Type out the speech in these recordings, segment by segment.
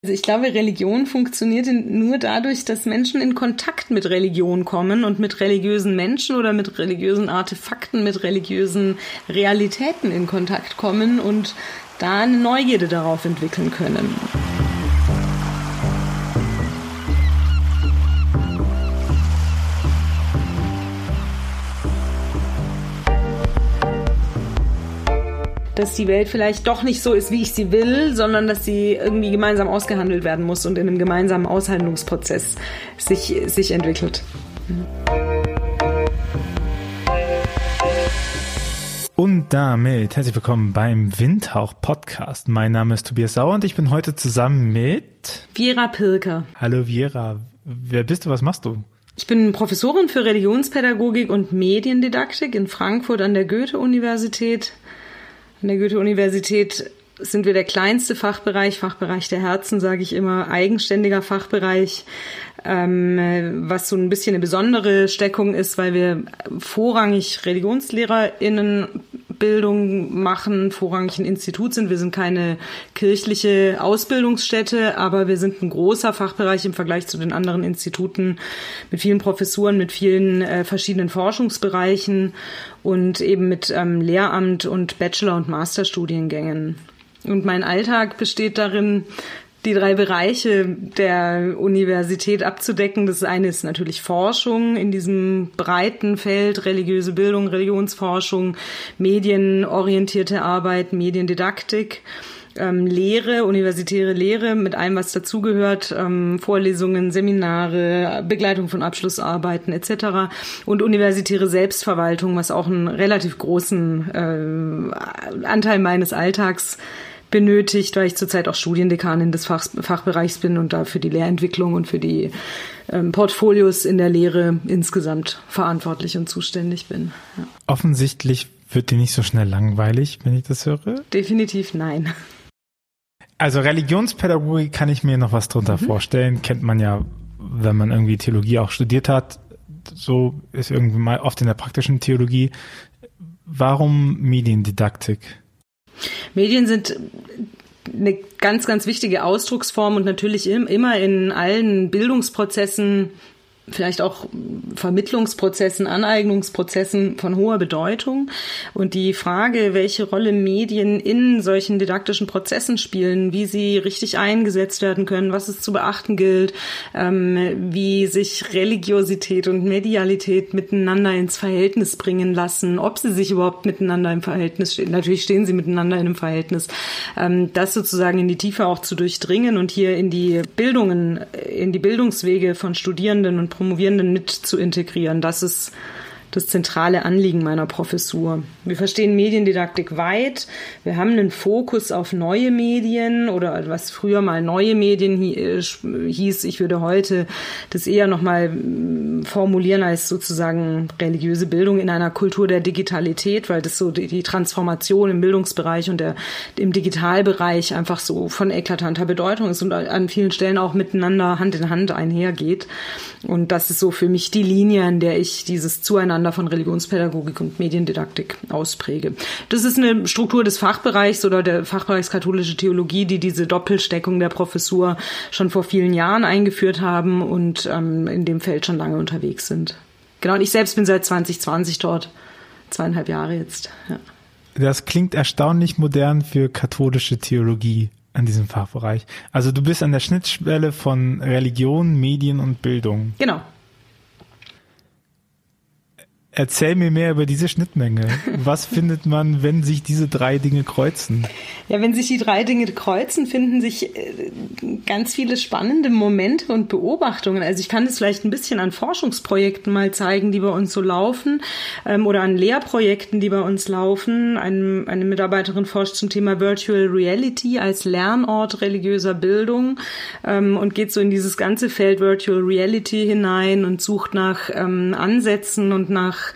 Also ich glaube, Religion funktioniert nur dadurch, dass Menschen in Kontakt mit Religion kommen und mit religiösen Menschen oder mit religiösen Artefakten, mit religiösen Realitäten in Kontakt kommen und da eine Neugierde darauf entwickeln können. Dass die Welt vielleicht doch nicht so ist, wie ich sie will, sondern dass sie irgendwie gemeinsam ausgehandelt werden muss und in einem gemeinsamen Aushandlungsprozess sich, sich entwickelt. Und damit herzlich willkommen beim Windhauch Podcast. Mein Name ist Tobias Sauer und ich bin heute zusammen mit Viera Pilker. Hallo Viera. Wer bist du? Was machst du? Ich bin Professorin für Religionspädagogik und Mediendidaktik in Frankfurt an der Goethe-Universität. An der Goethe-Universität sind wir der kleinste Fachbereich, Fachbereich der Herzen, sage ich immer, eigenständiger Fachbereich, ähm, was so ein bisschen eine besondere Steckung ist, weil wir vorrangig ReligionslehrerInnen Bildung machen, vorrangig ein Institut sind. Wir sind keine kirchliche Ausbildungsstätte, aber wir sind ein großer Fachbereich im Vergleich zu den anderen Instituten mit vielen Professuren, mit vielen äh, verschiedenen Forschungsbereichen und eben mit ähm, Lehramt und Bachelor- und Masterstudiengängen. Und mein Alltag besteht darin, die drei Bereiche der Universität abzudecken. Das eine ist natürlich Forschung in diesem breiten Feld, religiöse Bildung, Religionsforschung, medienorientierte Arbeit, Mediendidaktik. Ähm, Lehre, universitäre Lehre mit allem, was dazugehört, ähm, Vorlesungen, Seminare, Begleitung von Abschlussarbeiten etc. und universitäre Selbstverwaltung, was auch einen relativ großen äh, Anteil meines Alltags benötigt, weil ich zurzeit auch Studiendekanin des Fach, Fachbereichs bin und da für die Lehrentwicklung und für die ähm, Portfolios in der Lehre insgesamt verantwortlich und zuständig bin. Ja. Offensichtlich wird dir nicht so schnell langweilig, wenn ich das höre? Definitiv nein. Also Religionspädagogik kann ich mir noch was drunter mhm. vorstellen. Kennt man ja, wenn man irgendwie Theologie auch studiert hat. So ist irgendwie mal oft in der praktischen Theologie. Warum Mediendidaktik? Medien sind eine ganz, ganz wichtige Ausdrucksform und natürlich immer in allen Bildungsprozessen vielleicht auch Vermittlungsprozessen, Aneignungsprozessen von hoher Bedeutung. Und die Frage, welche Rolle Medien in solchen didaktischen Prozessen spielen, wie sie richtig eingesetzt werden können, was es zu beachten gilt, ähm, wie sich Religiosität und Medialität miteinander ins Verhältnis bringen lassen, ob sie sich überhaupt miteinander im Verhältnis stehen. Natürlich stehen sie miteinander in einem Verhältnis. Ähm, das sozusagen in die Tiefe auch zu durchdringen und hier in die Bildungen, in die Bildungswege von Studierenden und Promovierenden mit zu integrieren. Das ist das zentrale Anliegen meiner Professur. Wir verstehen Mediendidaktik weit. Wir haben einen Fokus auf neue Medien oder was früher mal neue Medien äh, hieß. Ich würde heute das eher nochmal mm, formulieren als sozusagen religiöse Bildung in einer Kultur der Digitalität, weil das so die Transformation im Bildungsbereich und der, im Digitalbereich einfach so von eklatanter Bedeutung ist und an vielen Stellen auch miteinander Hand in Hand einhergeht. Und das ist so für mich die Linie, an der ich dieses Zueinander Miteinander von Religionspädagogik und Mediendidaktik auspräge. Das ist eine Struktur des Fachbereichs oder der Fachbereichs katholische Theologie, die diese Doppelsteckung der Professur schon vor vielen Jahren eingeführt haben und ähm, in dem Feld schon lange unterwegs sind. Genau, und ich selbst bin seit 2020 dort, zweieinhalb Jahre jetzt. Ja. Das klingt erstaunlich modern für katholische Theologie an diesem Fachbereich. Also du bist an der Schnittstelle von Religion, Medien und Bildung. Genau, Erzähl mir mehr über diese Schnittmenge. Was findet man, wenn sich diese drei Dinge kreuzen? Ja, wenn sich die drei Dinge kreuzen, finden sich äh, ganz viele spannende Momente und Beobachtungen. Also ich kann das vielleicht ein bisschen an Forschungsprojekten mal zeigen, die bei uns so laufen, ähm, oder an Lehrprojekten, die bei uns laufen. Eine, Mitarbeiterin forscht zum Thema Virtual Reality als Lernort religiöser Bildung ähm, und geht so in dieses ganze Feld Virtual Reality hinein und sucht nach ähm, Ansätzen und nach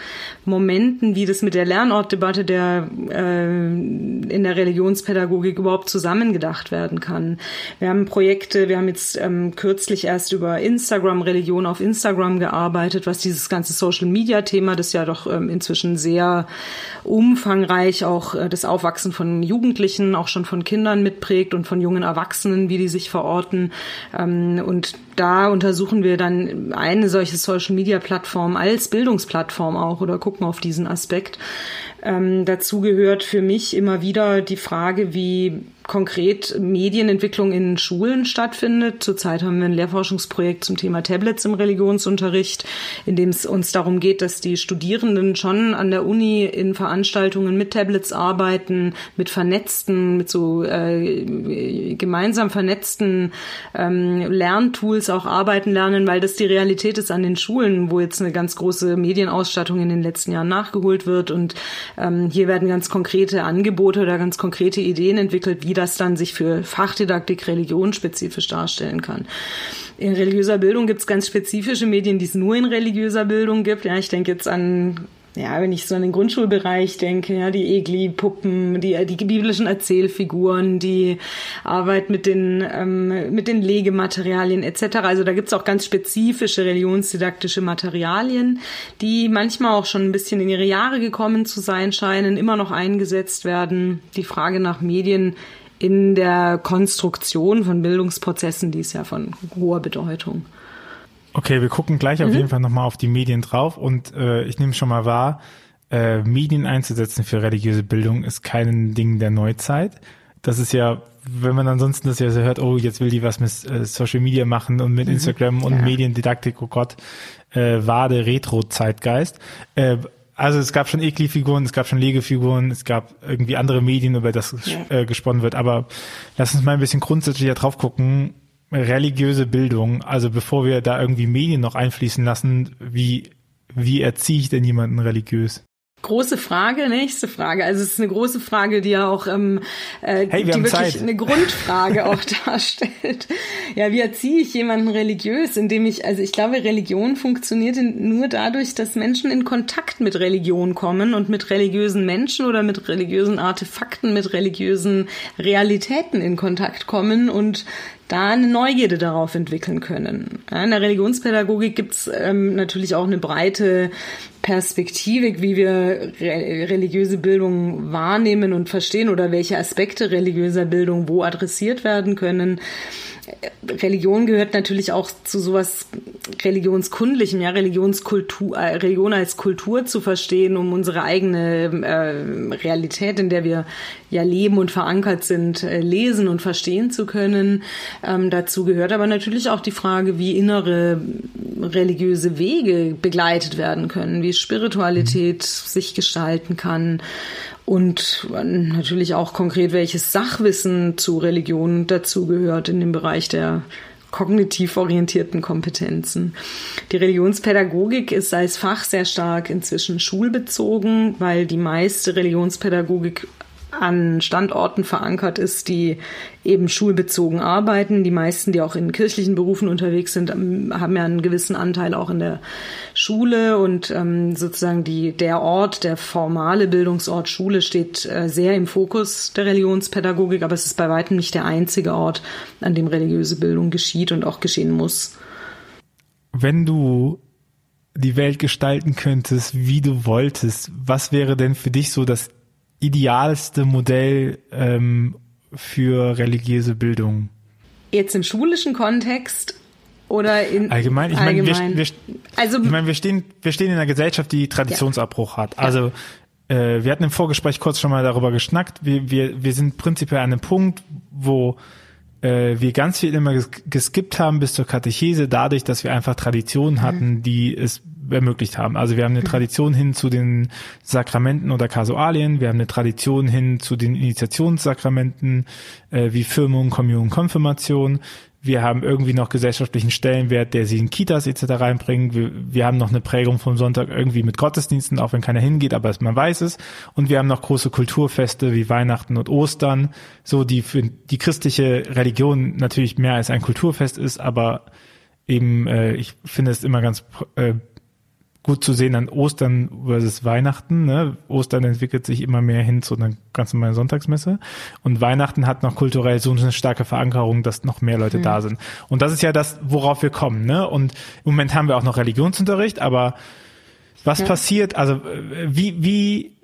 Momenten, wie das mit der Lernortdebatte der äh, in der Religionspädagogik überhaupt zusammengedacht werden kann. Wir haben Projekte, wir haben jetzt ähm, kürzlich erst über Instagram Religion auf Instagram gearbeitet, was dieses ganze Social Media Thema, das ja doch ähm, inzwischen sehr umfangreich auch äh, das Aufwachsen von Jugendlichen, auch schon von Kindern mitprägt und von jungen Erwachsenen, wie die sich verorten. Ähm, und da untersuchen wir dann eine solche Social Media Plattform als Bildungsplattform auch oder gucken auf diesen Aspekt. Ähm, dazu gehört für mich immer wieder die Frage, wie konkret Medienentwicklung in Schulen stattfindet. Zurzeit haben wir ein Lehrforschungsprojekt zum Thema Tablets im Religionsunterricht, in dem es uns darum geht, dass die Studierenden schon an der Uni in Veranstaltungen mit Tablets arbeiten, mit vernetzten, mit so äh, gemeinsam vernetzten ähm, Lerntools auch arbeiten lernen, weil das die Realität ist an den Schulen, wo jetzt eine ganz große Medienausstattung in den letzten Jahren nachgeholt wird und ähm, hier werden ganz konkrete Angebote oder ganz konkrete Ideen entwickelt, wie das dann sich für Fachdidaktik religionsspezifisch darstellen kann. In religiöser Bildung gibt es ganz spezifische Medien, die es nur in religiöser Bildung gibt. Ja, ich denke jetzt an ja, wenn ich so an den Grundschulbereich denke, ja, die Egli-Puppen, die, die biblischen Erzählfiguren, die Arbeit mit den, ähm, mit den Legematerialien etc. Also da gibt's auch ganz spezifische religionsdidaktische Materialien, die manchmal auch schon ein bisschen in ihre Jahre gekommen zu sein scheinen, immer noch eingesetzt werden. Die Frage nach Medien in der Konstruktion von Bildungsprozessen, die ist ja von hoher Bedeutung. Okay, wir gucken gleich mhm. auf jeden Fall nochmal auf die Medien drauf und äh, ich nehme schon mal wahr, äh, Medien einzusetzen für religiöse Bildung ist kein Ding der Neuzeit. Das ist ja, wenn man ansonsten das ja so hört, oh, jetzt will die was mit äh, Social Media machen und mit mhm. Instagram und ja. Mediendidaktik, oh Gott, äh, Wade Retro-Zeitgeist. Äh, also es gab schon Ekli-Figuren, es gab schon Legefiguren, es gab irgendwie andere Medien, über das ja. äh, gesponnen wird. Aber lass uns mal ein bisschen grundsätzlicher drauf gucken. Religiöse Bildung, also bevor wir da irgendwie Medien noch einfließen lassen, wie, wie erziehe ich denn jemanden religiös? Große Frage, nächste Frage. Also es ist eine große Frage, die ja auch ähm, äh, hey, die wirklich Zeit. eine Grundfrage auch darstellt. Ja, wie erziehe ich jemanden religiös, indem ich, also ich glaube, Religion funktioniert nur dadurch, dass Menschen in Kontakt mit Religion kommen und mit religiösen Menschen oder mit religiösen Artefakten, mit religiösen Realitäten in Kontakt kommen und da eine Neugierde darauf entwickeln können. In der Religionspädagogik gibt's ähm, natürlich auch eine breite Perspektive, wie wir re religiöse Bildung wahrnehmen und verstehen oder welche Aspekte religiöser Bildung wo adressiert werden können. Religion gehört natürlich auch zu sowas religionskundlichem, ja, Religionskultur, äh, Religion als Kultur zu verstehen, um unsere eigene äh, Realität, in der wir ja leben und verankert sind, äh, lesen und verstehen zu können. Ähm, dazu gehört aber natürlich auch die Frage, wie innere religiöse Wege begleitet werden können, wie Spiritualität sich gestalten kann und natürlich auch konkret, welches Sachwissen zu Religion dazugehört in dem Bereich der kognitiv orientierten Kompetenzen. Die Religionspädagogik ist als Fach sehr stark inzwischen schulbezogen, weil die meiste Religionspädagogik an Standorten verankert ist, die eben schulbezogen arbeiten. Die meisten, die auch in kirchlichen Berufen unterwegs sind, ähm, haben ja einen gewissen Anteil auch in der Schule und ähm, sozusagen die, der Ort, der formale Bildungsort Schule steht äh, sehr im Fokus der Religionspädagogik, aber es ist bei weitem nicht der einzige Ort, an dem religiöse Bildung geschieht und auch geschehen muss. Wenn du die Welt gestalten könntest, wie du wolltest, was wäre denn für dich so das idealste Modell ähm, für religiöse Bildung? Jetzt im schulischen Kontext oder in allgemein? Ich meine, wir, wir, also, ich meine, wir stehen, wir stehen in einer Gesellschaft, die Traditionsabbruch ja. hat. Also äh, wir hatten im Vorgespräch kurz schon mal darüber geschnackt. Wir, wir, wir sind prinzipiell an einem Punkt, wo äh, wir ganz viel immer geskippt haben bis zur Katechese, dadurch, dass wir einfach Traditionen mhm. hatten, die es ermöglicht haben. Also wir haben eine Tradition hin zu den Sakramenten oder Kasualien, wir haben eine Tradition hin zu den Initiationssakramenten äh, wie Firmung, Kommunion, Konfirmation. Wir haben irgendwie noch gesellschaftlichen Stellenwert, der sie in Kitas etc. reinbringen. Wir, wir haben noch eine Prägung vom Sonntag irgendwie mit Gottesdiensten, auch wenn keiner hingeht, aber man weiß es. Und wir haben noch große Kulturfeste wie Weihnachten und Ostern, so die für die christliche Religion natürlich mehr als ein Kulturfest ist, aber eben, äh, ich finde es immer ganz äh, gut zu sehen an Ostern versus Weihnachten. Ne? Ostern entwickelt sich immer mehr hin zu einer ganz normalen Sonntagsmesse. Und Weihnachten hat noch kulturell so eine starke Verankerung, dass noch mehr Leute mhm. da sind. Und das ist ja das, worauf wir kommen. Ne? Und im Moment haben wir auch noch Religionsunterricht, aber was ja. passiert, also wie, wie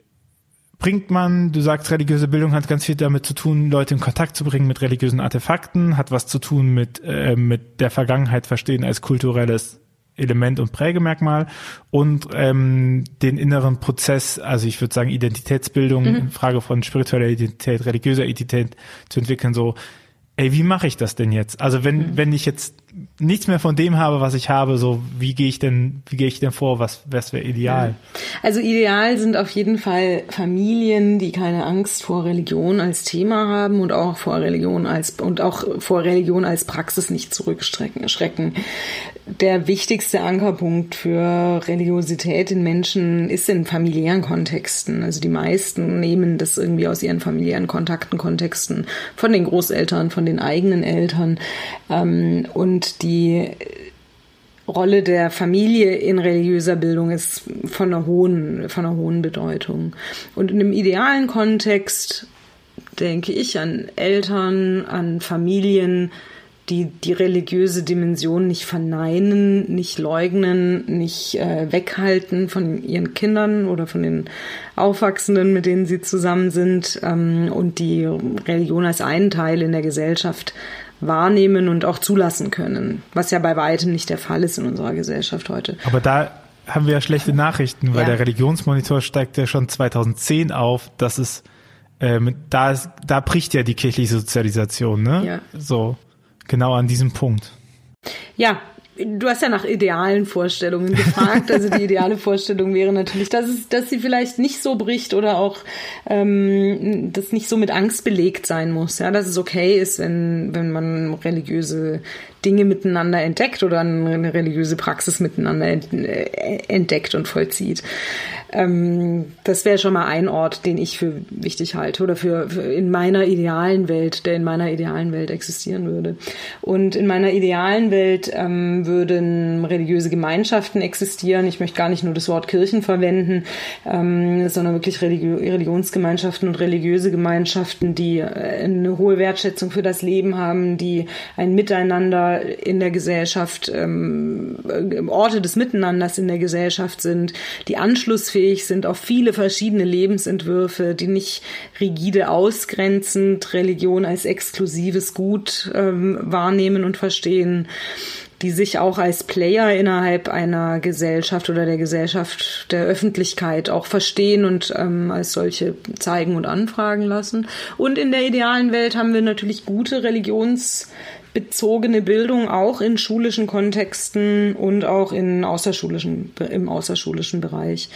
bringt man, du sagst, religiöse Bildung hat ganz viel damit zu tun, Leute in Kontakt zu bringen mit religiösen Artefakten, hat was zu tun mit, äh, mit der Vergangenheit verstehen als kulturelles Element und Prägemerkmal und ähm, den inneren Prozess, also ich würde sagen Identitätsbildung, mhm. Frage von spiritueller Identität, religiöser Identität zu entwickeln, so ey, wie mache ich das denn jetzt? Also wenn, mhm. wenn ich jetzt nichts mehr von dem habe, was ich habe, so wie gehe ich denn, wie gehe ich denn vor? Was, was wäre ideal? Also ideal sind auf jeden Fall Familien, die keine Angst vor Religion als Thema haben und auch vor Religion als und auch vor Religion als Praxis nicht zurückschrecken. Der wichtigste Ankerpunkt für Religiosität in Menschen ist in familiären Kontexten. Also die meisten nehmen das irgendwie aus ihren familiären Kontakten, Kontexten von den Großeltern, von den eigenen Eltern ähm, und die Rolle der Familie in religiöser Bildung ist von einer hohen, von einer hohen Bedeutung. Und in einem idealen Kontext denke ich an Eltern, an Familien, die die religiöse Dimension nicht verneinen, nicht leugnen, nicht äh, weghalten von ihren Kindern oder von den Aufwachsenden, mit denen sie zusammen sind ähm, und die Religion als einen Teil in der Gesellschaft wahrnehmen und auch zulassen können, was ja bei weitem nicht der Fall ist in unserer Gesellschaft heute. Aber da haben wir ja schlechte Nachrichten, weil ja. der Religionsmonitor steigt ja schon 2010 auf, dass es ähm, da ist, da bricht ja die kirchliche Sozialisation, ne? Ja. So genau an diesem Punkt. Ja, Du hast ja nach idealen Vorstellungen gefragt. Also die ideale Vorstellung wäre natürlich, dass es, dass sie vielleicht nicht so bricht oder auch ähm, das nicht so mit Angst belegt sein muss. Ja, dass es okay ist, wenn wenn man religiöse Dinge miteinander entdeckt oder eine religiöse Praxis miteinander äh, entdeckt und vollzieht. Ähm, das wäre schon mal ein Ort, den ich für wichtig halte oder für, für, in meiner idealen Welt, der in meiner idealen Welt existieren würde. Und in meiner idealen Welt ähm, würden religiöse Gemeinschaften existieren. Ich möchte gar nicht nur das Wort Kirchen verwenden, ähm, sondern wirklich Religi Religionsgemeinschaften und religiöse Gemeinschaften, die äh, eine hohe Wertschätzung für das Leben haben, die ein Miteinander in der Gesellschaft, ähm, Orte des Miteinanders in der Gesellschaft sind, die Anschlussfähig anschlussfähig sind auf viele verschiedene Lebensentwürfe, die nicht rigide ausgrenzend Religion als exklusives Gut ähm, wahrnehmen und verstehen, die sich auch als Player innerhalb einer Gesellschaft oder der Gesellschaft der Öffentlichkeit auch verstehen und ähm, als solche zeigen und anfragen lassen. Und in der idealen Welt haben wir natürlich gute Religions bezogene Bildung auch in schulischen Kontexten und auch in außerschulischen, im außerschulischen Bereich.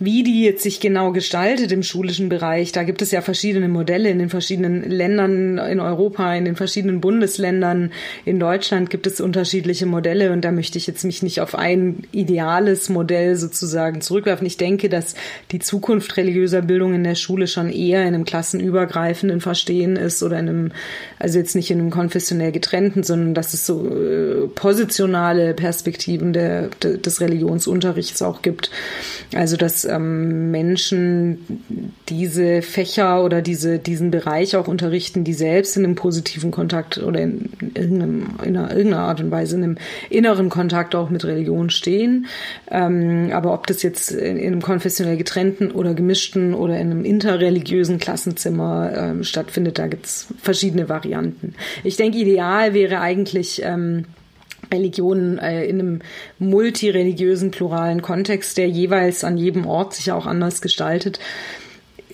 Wie die jetzt sich genau gestaltet im schulischen Bereich, da gibt es ja verschiedene Modelle in den verschiedenen Ländern in Europa, in den verschiedenen Bundesländern. In Deutschland gibt es unterschiedliche Modelle und da möchte ich jetzt mich nicht auf ein ideales Modell sozusagen zurückwerfen. Ich denke, dass die Zukunft religiöser Bildung in der Schule schon eher in einem klassenübergreifenden Verstehen ist oder in einem, also jetzt nicht in einem konfessionell getrennten, sondern dass es so äh, positionale Perspektiven der, de, des Religionsunterrichts auch gibt. Also dass ähm, Menschen diese Fächer oder diese, diesen Bereich auch unterrichten, die selbst in einem positiven Kontakt oder in, irgendeinem, in einer, irgendeiner Art und Weise in einem inneren Kontakt auch mit Religion stehen. Ähm, aber ob das jetzt in, in, einem konfessionell getrennten oder gemischten oder in einem interreligiösen Klassenzimmer ähm, stattfindet, da gibt's verschiedene Varianten. Ich denke, ideal ideal wäre eigentlich ähm, Religionen äh, in einem multireligiösen, pluralen Kontext, der jeweils an jedem Ort sich auch anders gestaltet,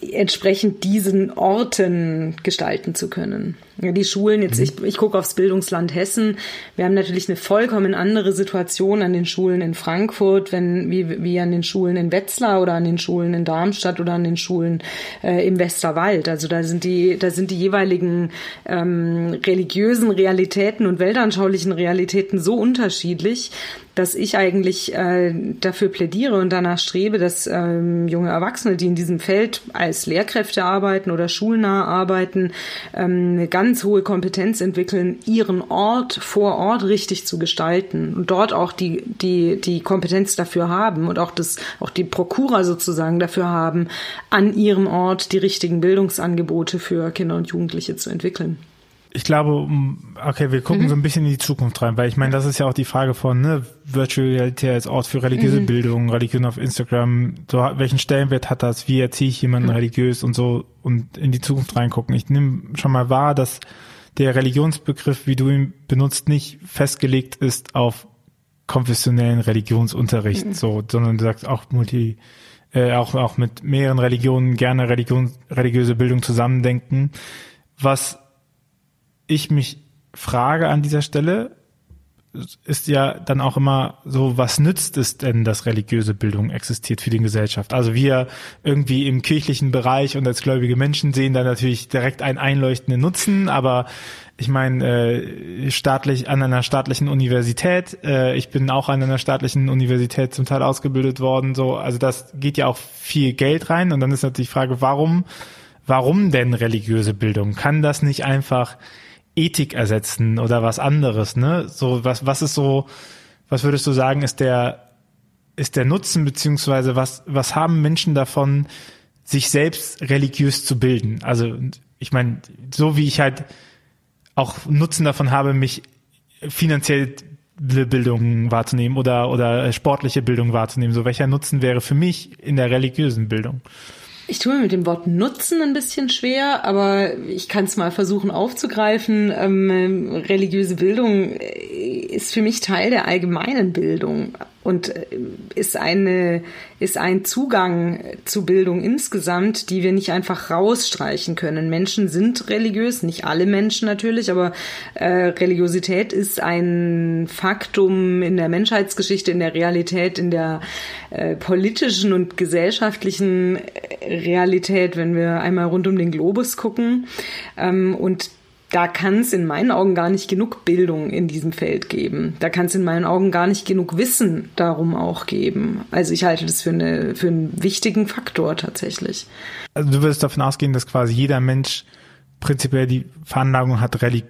entsprechend diesen Orten gestalten zu können. Die Schulen, jetzt, mhm. ich, ich gucke aufs Bildungsland Hessen. Wir haben natürlich eine vollkommen andere Situation an den Schulen in Frankfurt, wenn, wie, wie an den Schulen in Wetzlar oder an den Schulen in Darmstadt oder an den Schulen äh, im Westerwald. Also da sind die, da sind die jeweiligen ähm, religiösen Realitäten und weltanschaulichen Realitäten so unterschiedlich, dass ich eigentlich äh, dafür plädiere und danach strebe, dass ähm, junge Erwachsene, die in diesem Feld als Lehrkräfte arbeiten oder schulnah arbeiten, ähm, eine ganz ganz hohe Kompetenz entwickeln, ihren Ort vor Ort richtig zu gestalten und dort auch die, die, die Kompetenz dafür haben und auch das, auch die Prokura sozusagen dafür haben, an ihrem Ort die richtigen Bildungsangebote für Kinder und Jugendliche zu entwickeln ich glaube, okay, wir gucken mhm. so ein bisschen in die Zukunft rein, weil ich meine, das ist ja auch die Frage von ne, Virtual Reality als Ort für religiöse mhm. Bildung, Religion auf Instagram, so welchen Stellenwert hat das, wie erziehe ich jemanden mhm. religiös und so und in die Zukunft reingucken. Ich nehme schon mal wahr, dass der Religionsbegriff, wie du ihn benutzt, nicht festgelegt ist auf konfessionellen Religionsunterricht, mhm. so, sondern du sagst auch multi, äh, auch auch mit mehreren Religionen gerne Religion, religiöse Bildung zusammendenken, was ich mich frage an dieser Stelle, ist ja dann auch immer so, was nützt es denn, dass religiöse Bildung existiert für die Gesellschaft? Also wir irgendwie im kirchlichen Bereich und als gläubige Menschen sehen da natürlich direkt einen einleuchtenden Nutzen, aber ich meine, äh, staatlich an einer staatlichen Universität, äh, ich bin auch an einer staatlichen Universität zum Teil ausgebildet worden, so, also das geht ja auch viel Geld rein und dann ist natürlich die Frage, warum, warum denn religiöse Bildung? Kann das nicht einfach Ethik ersetzen oder was anderes, ne? So, was, was ist so, was würdest du sagen, ist der, ist der Nutzen, beziehungsweise was, was haben Menschen davon, sich selbst religiös zu bilden? Also, ich meine, so wie ich halt auch Nutzen davon habe, mich finanziell Bildung wahrzunehmen oder, oder sportliche Bildung wahrzunehmen. So welcher Nutzen wäre für mich in der religiösen Bildung? Ich tue mir mit dem Wort Nutzen ein bisschen schwer, aber ich kann es mal versuchen aufzugreifen. Ähm, religiöse Bildung ist für mich Teil der allgemeinen Bildung und äh, ist eine ist ein Zugang zu Bildung insgesamt, die wir nicht einfach rausstreichen können. Menschen sind religiös, nicht alle Menschen natürlich, aber äh, Religiosität ist ein Faktum in der Menschheitsgeschichte, in der Realität, in der äh, politischen und gesellschaftlichen äh, Realität, wenn wir einmal rund um den Globus gucken. Ähm, und da kann es in meinen Augen gar nicht genug Bildung in diesem Feld geben. Da kann es in meinen Augen gar nicht genug Wissen darum auch geben. Also ich halte das für, eine, für einen wichtigen Faktor tatsächlich. Also du würdest davon ausgehen, dass quasi jeder Mensch prinzipiell die Veranlagung hat, relig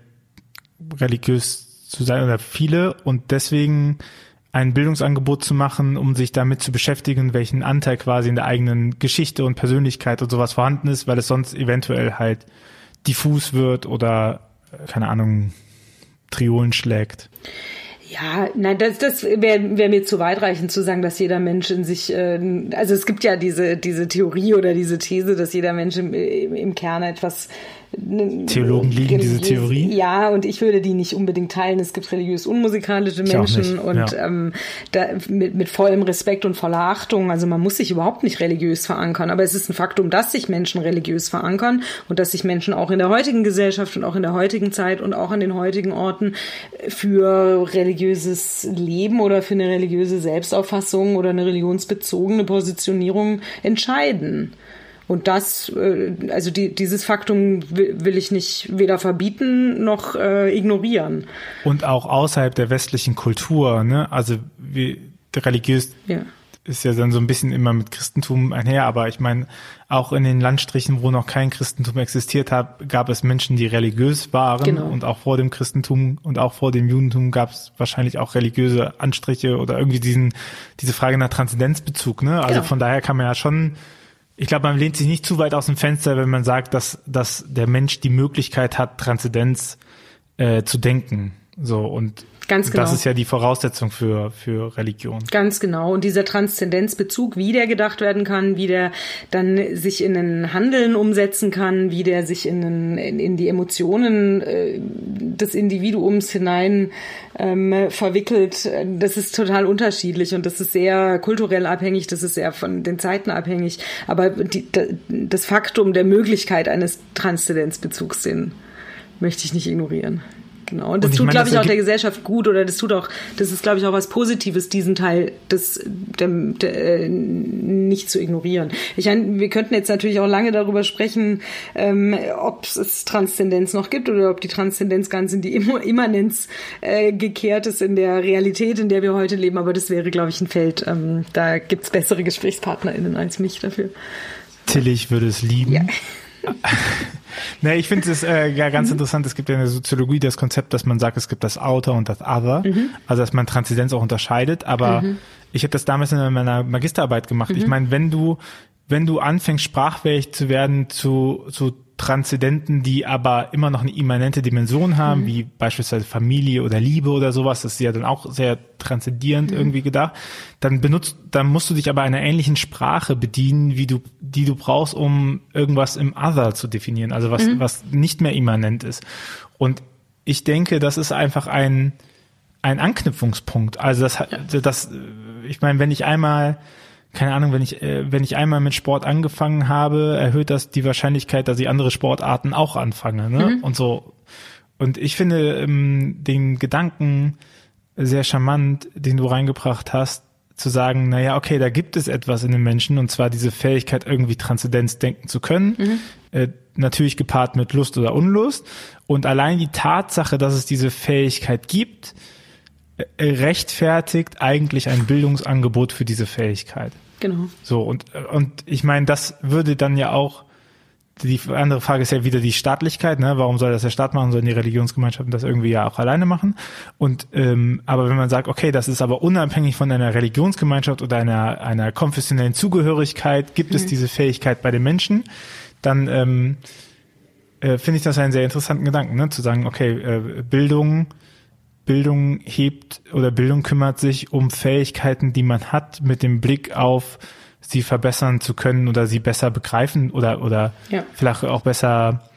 religiös zu sein oder viele und deswegen ein Bildungsangebot zu machen, um sich damit zu beschäftigen, welchen Anteil quasi in der eigenen Geschichte und Persönlichkeit und sowas vorhanden ist, weil es sonst eventuell halt diffus wird oder, keine Ahnung, Triolen schlägt. Ja, nein, das, das wäre wär mir zu weitreichend zu sagen, dass jeder Mensch in sich, äh, also es gibt ja diese, diese Theorie oder diese These, dass jeder Mensch im, im Kern etwas Theologen liegen diese Theorie? Ja, und ich würde die nicht unbedingt teilen. Es gibt religiös unmusikalische Menschen und ja. ähm, da, mit, mit vollem Respekt und voller Achtung. Also man muss sich überhaupt nicht religiös verankern. Aber es ist ein Faktum, dass sich Menschen religiös verankern und dass sich Menschen auch in der heutigen Gesellschaft und auch in der heutigen Zeit und auch an den heutigen Orten für religiöses Leben oder für eine religiöse Selbstauffassung oder eine religionsbezogene Positionierung entscheiden. Und das, äh, also die, dieses Faktum will ich nicht weder verbieten noch äh, ignorieren. Und auch außerhalb der westlichen Kultur, ne? Also wie religiös ja. ist ja dann so ein bisschen immer mit Christentum einher, aber ich meine, auch in den Landstrichen, wo noch kein Christentum existiert hat, gab es Menschen, die religiös waren genau. und auch vor dem Christentum und auch vor dem Judentum gab es wahrscheinlich auch religiöse Anstriche oder irgendwie diesen diese Frage nach Transzendenzbezug, ne? Also genau. von daher kann man ja schon ich glaube, man lehnt sich nicht zu weit aus dem Fenster, wenn man sagt, dass, dass der Mensch die Möglichkeit hat, Transzendenz äh, zu denken. So und Ganz genau. Das ist ja die Voraussetzung für, für Religion. Ganz genau. Und dieser Transzendenzbezug, wie der gedacht werden kann, wie der dann sich in ein Handeln umsetzen kann, wie der sich in, einen, in, in die Emotionen äh, des Individuums hinein ähm, verwickelt, das ist total unterschiedlich und das ist sehr kulturell abhängig, das ist sehr von den Zeiten abhängig. Aber die, das Faktum der Möglichkeit eines Transzendenzbezugs, den möchte ich nicht ignorieren. Genau. Und das und tut, glaube ich, auch der Gesellschaft gut oder das tut auch, das ist, glaube ich, auch was Positives, diesen Teil des, dem, der, äh, nicht zu ignorieren. Ich meine, wir könnten jetzt natürlich auch lange darüber sprechen, ähm, ob es Transzendenz noch gibt oder ob die Transzendenz ganz in die Immanenz äh, gekehrt ist in der Realität, in der wir heute leben. Aber das wäre, glaube ich, ein Feld. Ähm, da gibt's bessere GesprächspartnerInnen als mich dafür. Tillich würde es lieben. Ja. ne, ich finde es äh, ja ganz mhm. interessant. Es gibt ja in der Soziologie das Konzept, dass man sagt, es gibt das Outer und das Other. Mhm. Also, dass man Transzendenz auch unterscheidet. Aber mhm. ich habe das damals in meiner Magisterarbeit gemacht. Ich mhm. meine, wenn du, wenn du anfängst, sprachfähig zu werden zu, zu Transzendenten, die aber immer noch eine immanente Dimension haben, mhm. wie beispielsweise Familie oder Liebe oder sowas, das ist ja dann auch sehr transzendierend mhm. irgendwie gedacht, dann benutzt, dann musst du dich aber einer ähnlichen Sprache bedienen, wie du, die du brauchst, um irgendwas im Other zu definieren, also was, mhm. was nicht mehr immanent ist. Und ich denke, das ist einfach ein, ein Anknüpfungspunkt. Also das, das, ich meine, wenn ich einmal keine Ahnung, wenn ich, äh, wenn ich einmal mit Sport angefangen habe, erhöht das die Wahrscheinlichkeit, dass ich andere Sportarten auch anfange, ne? Mhm. Und so. Und ich finde ähm, den Gedanken sehr charmant, den du reingebracht hast, zu sagen, na ja, okay, da gibt es etwas in den Menschen und zwar diese Fähigkeit, irgendwie Transzendenz denken zu können. Mhm. Äh, natürlich gepaart mit Lust oder Unlust. Und allein die Tatsache, dass es diese Fähigkeit gibt, rechtfertigt eigentlich ein Bildungsangebot für diese Fähigkeit. Genau. So, und, und ich meine, das würde dann ja auch, die andere Frage ist ja wieder die Staatlichkeit, ne? Warum soll das der Staat machen, sollen die Religionsgemeinschaften das irgendwie ja auch alleine machen? Und ähm, aber wenn man sagt, okay, das ist aber unabhängig von einer Religionsgemeinschaft oder einer, einer konfessionellen Zugehörigkeit, gibt mhm. es diese Fähigkeit bei den Menschen, dann ähm, äh, finde ich das einen sehr interessanten Gedanken, ne? Zu sagen, okay, äh, Bildung Bildung hebt oder Bildung kümmert sich um Fähigkeiten, die man hat, mit dem Blick auf sie verbessern zu können oder sie besser begreifen oder oder ja. vielleicht auch besser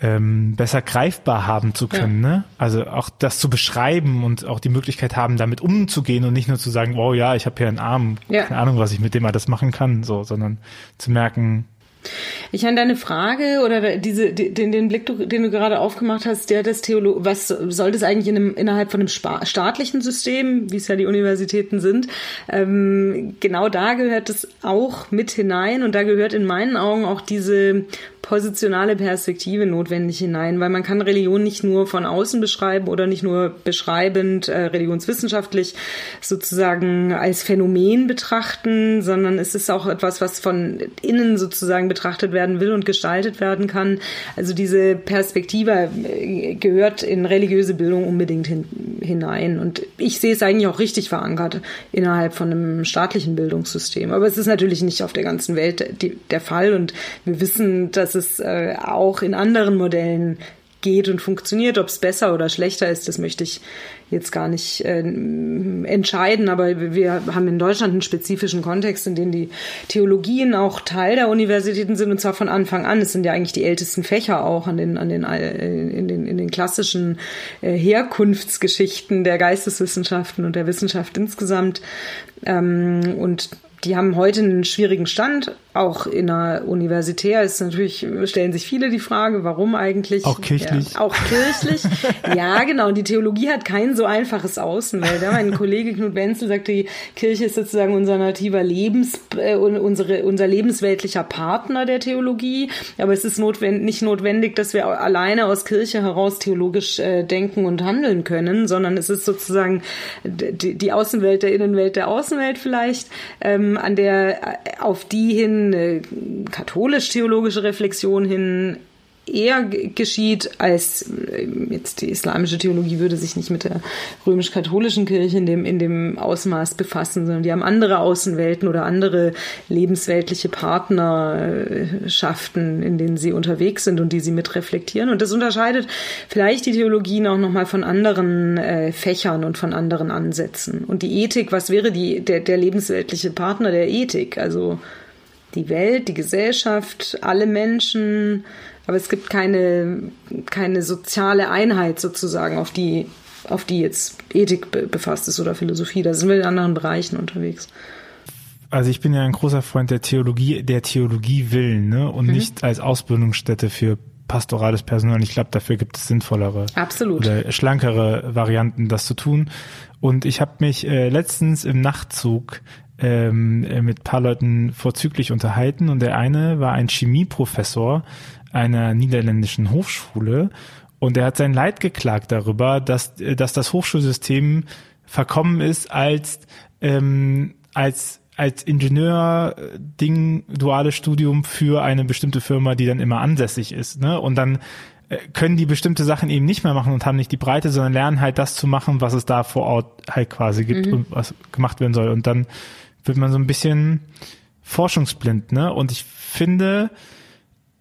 ähm, besser greifbar haben zu können, ja. ne? Also auch das zu beschreiben und auch die Möglichkeit haben, damit umzugehen und nicht nur zu sagen, oh ja, ich habe hier einen Arm, ja. keine Ahnung, was ich mit dem alles machen kann, so, sondern zu merken, ich an deine Frage oder diese, den, den Blick, den du gerade aufgemacht hast, der des Theolo was soll das eigentlich in einem, innerhalb von einem staatlichen System, wie es ja die Universitäten sind, ähm, genau da gehört es auch mit hinein und da gehört in meinen Augen auch diese positionale Perspektive notwendig hinein, weil man kann Religion nicht nur von außen beschreiben oder nicht nur beschreibend äh, religionswissenschaftlich sozusagen als Phänomen betrachten, sondern es ist auch etwas, was von innen sozusagen betrachtet werden will und gestaltet werden kann. Also diese Perspektive äh, gehört in religiöse Bildung unbedingt hin, hinein. Und ich sehe es eigentlich auch richtig verankert innerhalb von einem staatlichen Bildungssystem. Aber es ist natürlich nicht auf der ganzen Welt die, der Fall. Und wir wissen, dass es äh, auch in anderen Modellen geht und funktioniert. Ob es besser oder schlechter ist, das möchte ich jetzt gar nicht äh, entscheiden. Aber wir haben in Deutschland einen spezifischen Kontext, in dem die Theologien auch Teil der Universitäten sind und zwar von Anfang an. Es sind ja eigentlich die ältesten Fächer auch an den, an den, äh, in den, in den klassischen äh, Herkunftsgeschichten der Geisteswissenschaften und der Wissenschaft insgesamt. Ähm, und die haben heute einen schwierigen Stand, auch in der Universitär ist natürlich, stellen sich viele die Frage, warum eigentlich? Auch kirchlich. Ja, auch kirchlich. ja, genau. Und die Theologie hat kein so einfaches Außenwelt. Ja, mein Kollege Knut Wenzel sagte, die Kirche ist sozusagen unser nativer Lebens, äh, unsere, unser lebensweltlicher Partner der Theologie. Aber es ist notwendig, nicht notwendig, dass wir alleine aus Kirche heraus theologisch äh, denken und handeln können, sondern es ist sozusagen die, die Außenwelt der Innenwelt der Außenwelt vielleicht, ähm, an der, äh, auf die hin eine katholisch-theologische Reflexion hin eher geschieht, als äh, jetzt die islamische Theologie würde sich nicht mit der römisch-katholischen Kirche in dem, in dem Ausmaß befassen, sondern die haben andere Außenwelten oder andere lebensweltliche Partnerschaften, in denen sie unterwegs sind und die sie mit reflektieren. Und das unterscheidet vielleicht die Theologien auch nochmal von anderen äh, Fächern und von anderen Ansätzen. Und die Ethik, was wäre die, der, der lebensweltliche Partner der Ethik? Also die Welt, die Gesellschaft, alle Menschen, aber es gibt keine, keine soziale Einheit sozusagen, auf die, auf die jetzt Ethik befasst ist oder Philosophie. Da sind wir in anderen Bereichen unterwegs. Also ich bin ja ein großer Freund der Theologie, der Theologie willen, ne? Und mhm. nicht als Ausbildungsstätte für pastorales Personal. Ich glaube, dafür gibt es sinnvollere Absolut. oder schlankere Varianten, das zu tun. Und ich habe mich äh, letztens im Nachtzug ähm, äh, mit paar Leuten vorzüglich unterhalten und der eine war ein Chemieprofessor einer niederländischen Hochschule und er hat sein Leid geklagt darüber, dass, dass das Hochschulsystem verkommen ist als, ähm, als als Ingenieur Ding duales Studium für eine bestimmte Firma, die dann immer ansässig ist, ne? Und dann äh, können die bestimmte Sachen eben nicht mehr machen und haben nicht die Breite, sondern lernen halt das zu machen, was es da vor Ort halt quasi gibt mhm. und was gemacht werden soll. Und dann wird man so ein bisschen forschungsblind, ne? Und ich finde,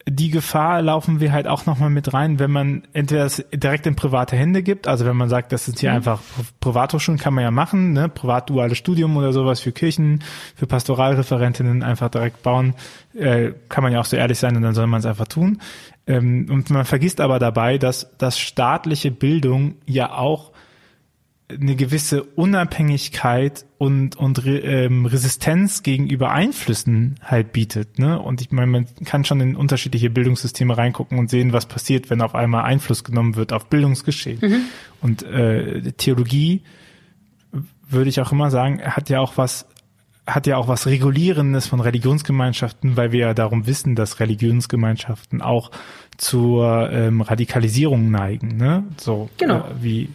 die Gefahr laufen wir halt auch nochmal mit rein, wenn man entweder es direkt in private Hände gibt, also wenn man sagt, das sind hier mhm. einfach Privathochschulen, kann man ja machen, ne, privat duales Studium oder sowas für Kirchen, für Pastoralreferentinnen einfach direkt bauen, äh, kann man ja auch so ehrlich sein und dann soll man es einfach tun. Ähm, und man vergisst aber dabei, dass, dass staatliche Bildung ja auch eine gewisse Unabhängigkeit und, und ähm, Resistenz gegenüber Einflüssen halt bietet. Ne? Und ich meine, man kann schon in unterschiedliche Bildungssysteme reingucken und sehen, was passiert, wenn auf einmal Einfluss genommen wird auf Bildungsgeschehen. Mhm. Und äh, Theologie, würde ich auch immer sagen, hat ja auch was hat ja auch was Regulierendes von Religionsgemeinschaften, weil wir ja darum wissen, dass Religionsgemeinschaften auch zur ähm, Radikalisierung neigen, ne? So genau. äh, wie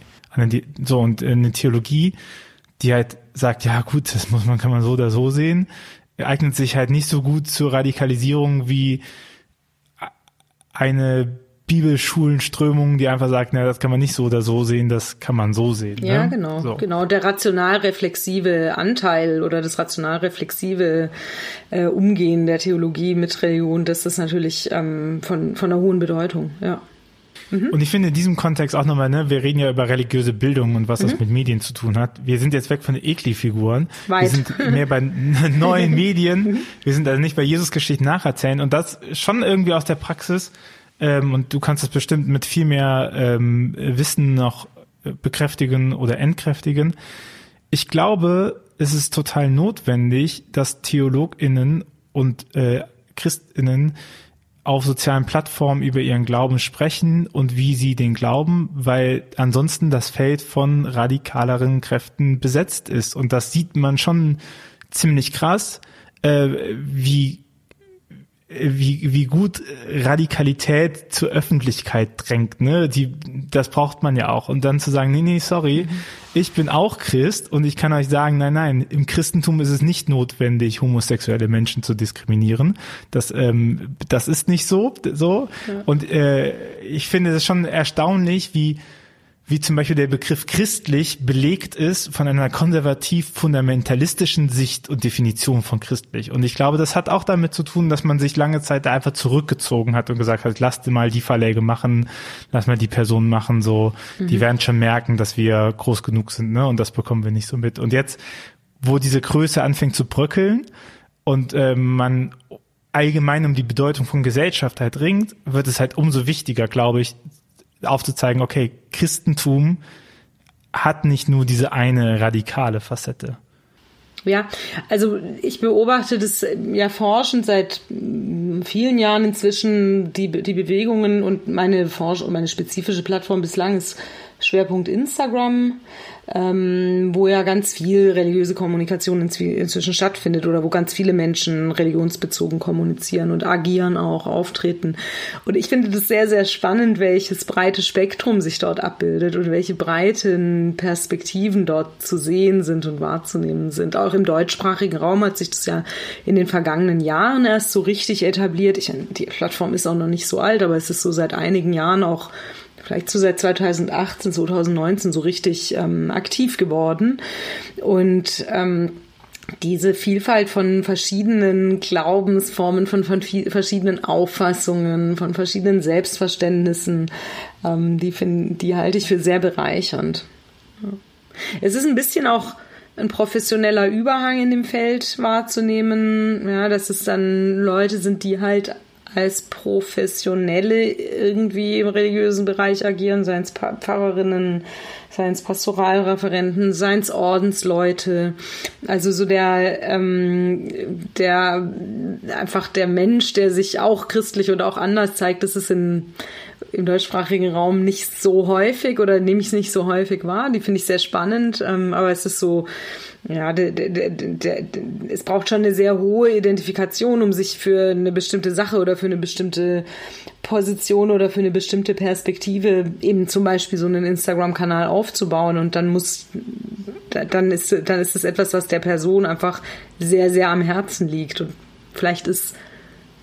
so und eine Theologie, die halt sagt, ja gut, das muss man kann man so oder so sehen, eignet sich halt nicht so gut zur Radikalisierung wie eine Bibelschulenströmung, die einfach sagt, na, das kann man nicht so oder so sehen, das kann man so sehen. Ja, ne? genau, so. genau. Der rational-reflexive Anteil oder das rational-reflexive äh, Umgehen der Theologie mit Religion, das ist natürlich ähm, von, von einer hohen Bedeutung, ja. Mhm. Und ich finde in diesem Kontext auch nochmal, ne, wir reden ja über religiöse Bildung und was mhm. das mit Medien zu tun hat. Wir sind jetzt weg von den Ekli-Figuren. Wir sind mehr bei neuen Medien. Mhm. Wir sind also nicht bei Jesus-Geschichten nacherzählen und das schon irgendwie aus der Praxis ähm, und du kannst es bestimmt mit viel mehr ähm, Wissen noch bekräftigen oder entkräftigen. Ich glaube, es ist total notwendig, dass TheologInnen und äh, ChristInnen auf sozialen Plattformen über ihren Glauben sprechen und wie sie den glauben, weil ansonsten das Feld von radikaleren Kräften besetzt ist. Und das sieht man schon ziemlich krass, äh, wie wie, wie gut Radikalität zur Öffentlichkeit drängt, ne? Die, das braucht man ja auch. Und dann zu sagen, nee, nee, sorry, mhm. ich bin auch Christ und ich kann euch sagen, nein, nein, im Christentum ist es nicht notwendig, homosexuelle Menschen zu diskriminieren. Das, ähm, das ist nicht so, so. Ja. Und äh, ich finde es schon erstaunlich, wie wie zum Beispiel der Begriff christlich belegt ist von einer konservativ-fundamentalistischen Sicht und Definition von christlich. Und ich glaube, das hat auch damit zu tun, dass man sich lange Zeit da einfach zurückgezogen hat und gesagt hat, lasst mal die Verläge machen, lass mal die Personen machen, so, mhm. die werden schon merken, dass wir groß genug sind, ne, und das bekommen wir nicht so mit. Und jetzt, wo diese Größe anfängt zu bröckeln und äh, man allgemein um die Bedeutung von Gesellschaft halt ringt, wird es halt umso wichtiger, glaube ich, aufzuzeigen, okay, Christentum hat nicht nur diese eine radikale Facette. Ja, also ich beobachte das ja forschend seit vielen Jahren inzwischen die, die Bewegungen und meine Forsch und meine spezifische Plattform bislang ist Schwerpunkt Instagram ähm, wo ja ganz viel religiöse Kommunikation inzwischen stattfindet oder wo ganz viele Menschen religionsbezogen kommunizieren und agieren auch, auftreten. Und ich finde das sehr, sehr spannend, welches breite Spektrum sich dort abbildet und welche breiten Perspektiven dort zu sehen sind und wahrzunehmen sind. Auch im deutschsprachigen Raum hat sich das ja in den vergangenen Jahren erst so richtig etabliert. Ich, die Plattform ist auch noch nicht so alt, aber es ist so seit einigen Jahren auch vielleicht so seit 2018, 2019 so richtig ähm, aktiv geworden. Und ähm, diese Vielfalt von verschiedenen Glaubensformen, von, von verschiedenen Auffassungen, von verschiedenen Selbstverständnissen, ähm, die, find, die halte ich für sehr bereichernd. Es ist ein bisschen auch ein professioneller Überhang in dem Feld wahrzunehmen, ja, dass es dann Leute sind, die halt als Professionelle irgendwie im religiösen Bereich agieren, seien es Pfarrerinnen, seien es Pastoralreferenten, seien es Ordensleute. Also so der, ähm, der einfach der Mensch, der sich auch christlich oder auch anders zeigt, das ist in im deutschsprachigen Raum nicht so häufig oder nehme ich es nicht so häufig wahr. Die finde ich sehr spannend, ähm, aber es ist so, ja, de, de, de, es braucht schon eine sehr hohe Identifikation, um sich für eine bestimmte Sache oder für eine bestimmte Position oder für eine bestimmte Perspektive eben zum Beispiel so einen Instagram-Kanal aufzubauen. Und dann muss, dann ist, dann ist es etwas, was der Person einfach sehr, sehr am Herzen liegt. Und vielleicht ist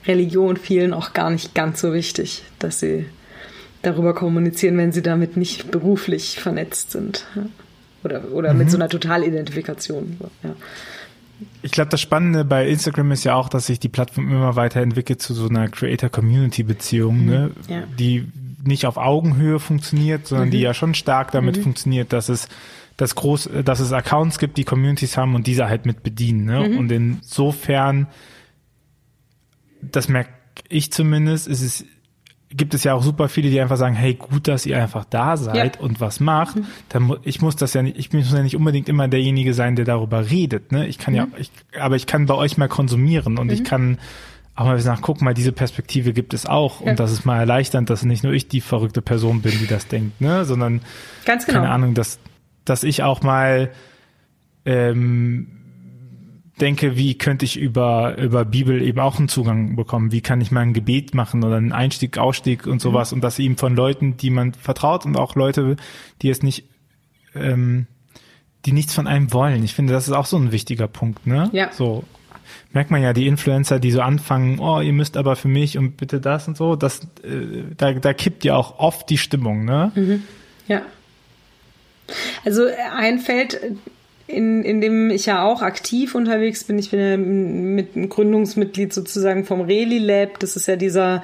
Religion vielen auch gar nicht ganz so wichtig, dass sie darüber kommunizieren, wenn sie damit nicht beruflich vernetzt sind. Oder, oder mhm. mit so einer Totalidentifikation. Ja. Ich glaube, das Spannende bei Instagram ist ja auch, dass sich die Plattform immer weiterentwickelt zu so einer Creator-Community-Beziehung, mhm. ne? Ja. die nicht auf Augenhöhe funktioniert, sondern mhm. die ja schon stark damit mhm. funktioniert, dass es dass groß, dass es Accounts gibt, die Communities haben und diese halt mit bedienen. Ne? Mhm. Und insofern, das merke ich zumindest, ist es gibt es ja auch super viele, die einfach sagen, hey, gut, dass ihr einfach da seid ja. und was macht. Mhm. Dann, ich muss das ja nicht, ich muss ja nicht unbedingt immer derjenige sein, der darüber redet. Ne? Ich kann mhm. ja, ich, aber ich kann bei euch mal konsumieren und mhm. ich kann auch mal sagen, guck mal, diese Perspektive gibt es auch ja. und das ist mal erleichternd, dass nicht nur ich die verrückte Person bin, die das denkt, ne, sondern Ganz genau. keine Ahnung, dass dass ich auch mal ähm, denke, wie könnte ich über, über Bibel eben auch einen Zugang bekommen? Wie kann ich mal ein Gebet machen oder einen Einstieg, Ausstieg und sowas? Mhm. Und das eben von Leuten, die man vertraut und auch Leute, die es nicht, ähm, die nichts von einem wollen. Ich finde, das ist auch so ein wichtiger Punkt, ne? Ja. So. Merkt man ja, die Influencer, die so anfangen, oh, ihr müsst aber für mich und bitte das und so, das, äh, da, da kippt ja auch oft die Stimmung, ne? Mhm. Ja. Also ein Feld, in, in dem ich ja auch aktiv unterwegs bin. Ich bin ja mit Gründungsmitglied sozusagen vom Reli Lab. Das ist ja dieser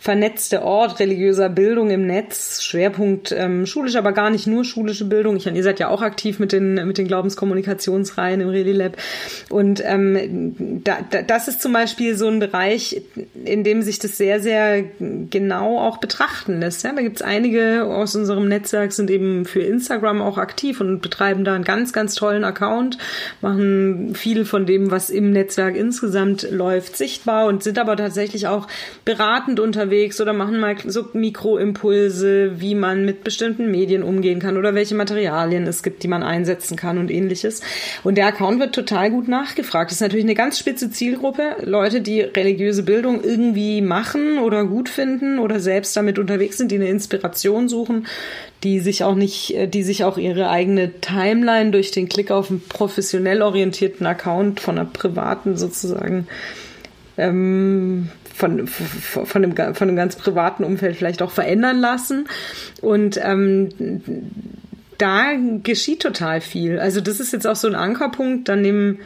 vernetzte Ort religiöser Bildung im Netz, Schwerpunkt ähm, schulisch, aber gar nicht nur schulische Bildung. Ich, ihr seid ja auch aktiv mit den, mit den Glaubenskommunikationsreihen im Relilab. Und ähm, da, da, das ist zum Beispiel so ein Bereich, in dem sich das sehr, sehr genau auch betrachten lässt. Ja, da gibt es einige aus unserem Netzwerk, sind eben für Instagram auch aktiv und betreiben da einen ganz, ganz tollen Account, machen viel von dem, was im Netzwerk insgesamt läuft, sichtbar und sind aber tatsächlich auch beratend unterwegs unterwegs oder machen mal so Mikroimpulse, wie man mit bestimmten Medien umgehen kann oder welche Materialien es gibt, die man einsetzen kann und ähnliches. Und der Account wird total gut nachgefragt. Das ist natürlich eine ganz spitze Zielgruppe. Leute, die religiöse Bildung irgendwie machen oder gut finden oder selbst damit unterwegs sind, die eine Inspiration suchen, die sich auch nicht, äh, die sich auch ihre eigene Timeline durch den Klick auf einen professionell orientierten Account von einer privaten sozusagen ähm, von, von, einem, von einem ganz privaten Umfeld vielleicht auch verändern lassen. Und ähm, da geschieht total viel. Also das ist jetzt auch so ein Ankerpunkt. Dann nehmen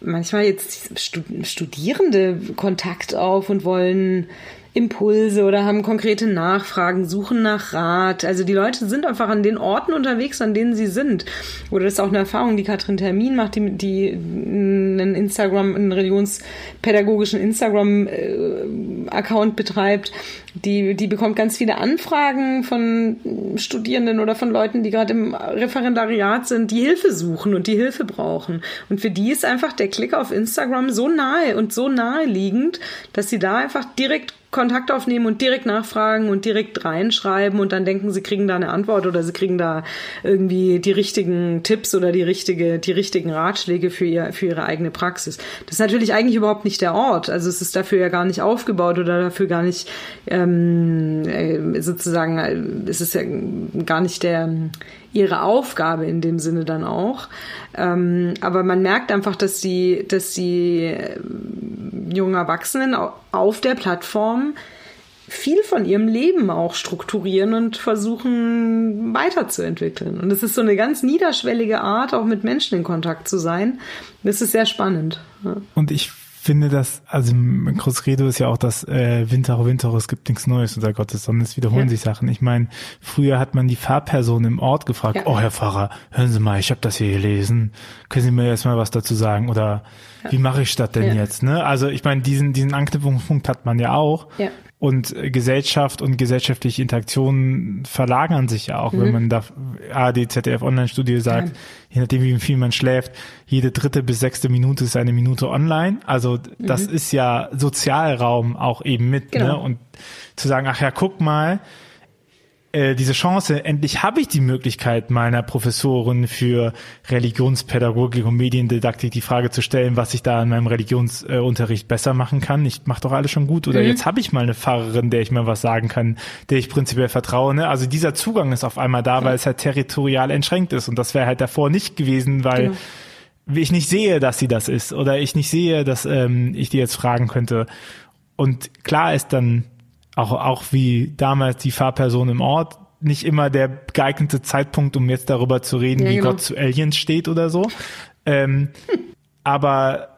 manchmal jetzt Studierende Kontakt auf und wollen Impulse oder haben konkrete Nachfragen, suchen nach Rat. Also die Leute sind einfach an den Orten unterwegs, an denen sie sind. Oder das ist auch eine Erfahrung, die Katrin Termin macht, die, die einen Instagram, einen religionspädagogischen Instagram-Account betreibt. Die, die bekommt ganz viele Anfragen von Studierenden oder von Leuten, die gerade im Referendariat sind, die Hilfe suchen und die Hilfe brauchen. Und für die ist einfach der Klick auf Instagram so nahe und so naheliegend, dass sie da einfach direkt Kontakt aufnehmen und direkt nachfragen und direkt reinschreiben und dann denken, sie kriegen da eine Antwort oder sie kriegen da irgendwie die richtigen Tipps oder die richtige, die richtigen Ratschläge für ihr, für ihre eigene Praxis. Das ist natürlich eigentlich überhaupt nicht der Ort. Also es ist dafür ja gar nicht aufgebaut oder dafür gar nicht ähm, äh, sozusagen, es ist ja gar nicht der ihre Aufgabe in dem Sinne dann auch. Ähm, aber man merkt einfach, dass die, dass äh, jungen Erwachsenen auf der Plattform viel von ihrem Leben auch strukturieren und versuchen weiterzuentwickeln. Und es ist so eine ganz niederschwellige Art, auch mit Menschen in Kontakt zu sein. Das ist sehr spannend. Und ich finde das, also im Credo ist ja auch das äh, Winter, Winter, es gibt nichts Neues unter Gottes, sondern es wiederholen ja. sich Sachen. Ich meine, früher hat man die Fahrperson im Ort gefragt, ja. oh Herr Pfarrer, hören Sie mal, ich habe das hier gelesen, können Sie mir jetzt mal was dazu sagen? Oder ja. wie mache ich das denn jetzt? Ne? Also ich meine, diesen, diesen Anknüpfungspunkt hat man ja auch. Und Gesellschaft und gesellschaftliche Interaktionen verlagern sich ja auch, mhm. wenn man da AD, ZDF Online-Studie sagt, ja. je nachdem wie viel man schläft, jede dritte bis sechste Minute ist eine Minute online. Also das mhm. ist ja Sozialraum auch eben mit. Ne? Genau. Ne? Und zu sagen, ach ja, guck mal, äh, diese Chance, endlich habe ich die Möglichkeit, meiner Professorin für Religionspädagogik und Mediendidaktik die Frage zu stellen, was ich da in meinem Religionsunterricht besser machen kann. Ich mache doch alles schon gut. Oder mhm. jetzt habe ich mal eine Pfarrerin, der ich mal was sagen kann, der ich prinzipiell vertraue. Ne? Also dieser Zugang ist auf einmal da, weil es halt territorial entschränkt ist. Und das wäre halt davor nicht gewesen, weil genau ich nicht sehe, dass sie das ist oder ich nicht sehe, dass ähm, ich die jetzt fragen könnte. Und klar ist dann auch, auch wie damals die Fahrperson im Ort nicht immer der geeignete Zeitpunkt, um jetzt darüber zu reden, ja, wie genau. Gott zu Aliens steht oder so. Ähm, hm. Aber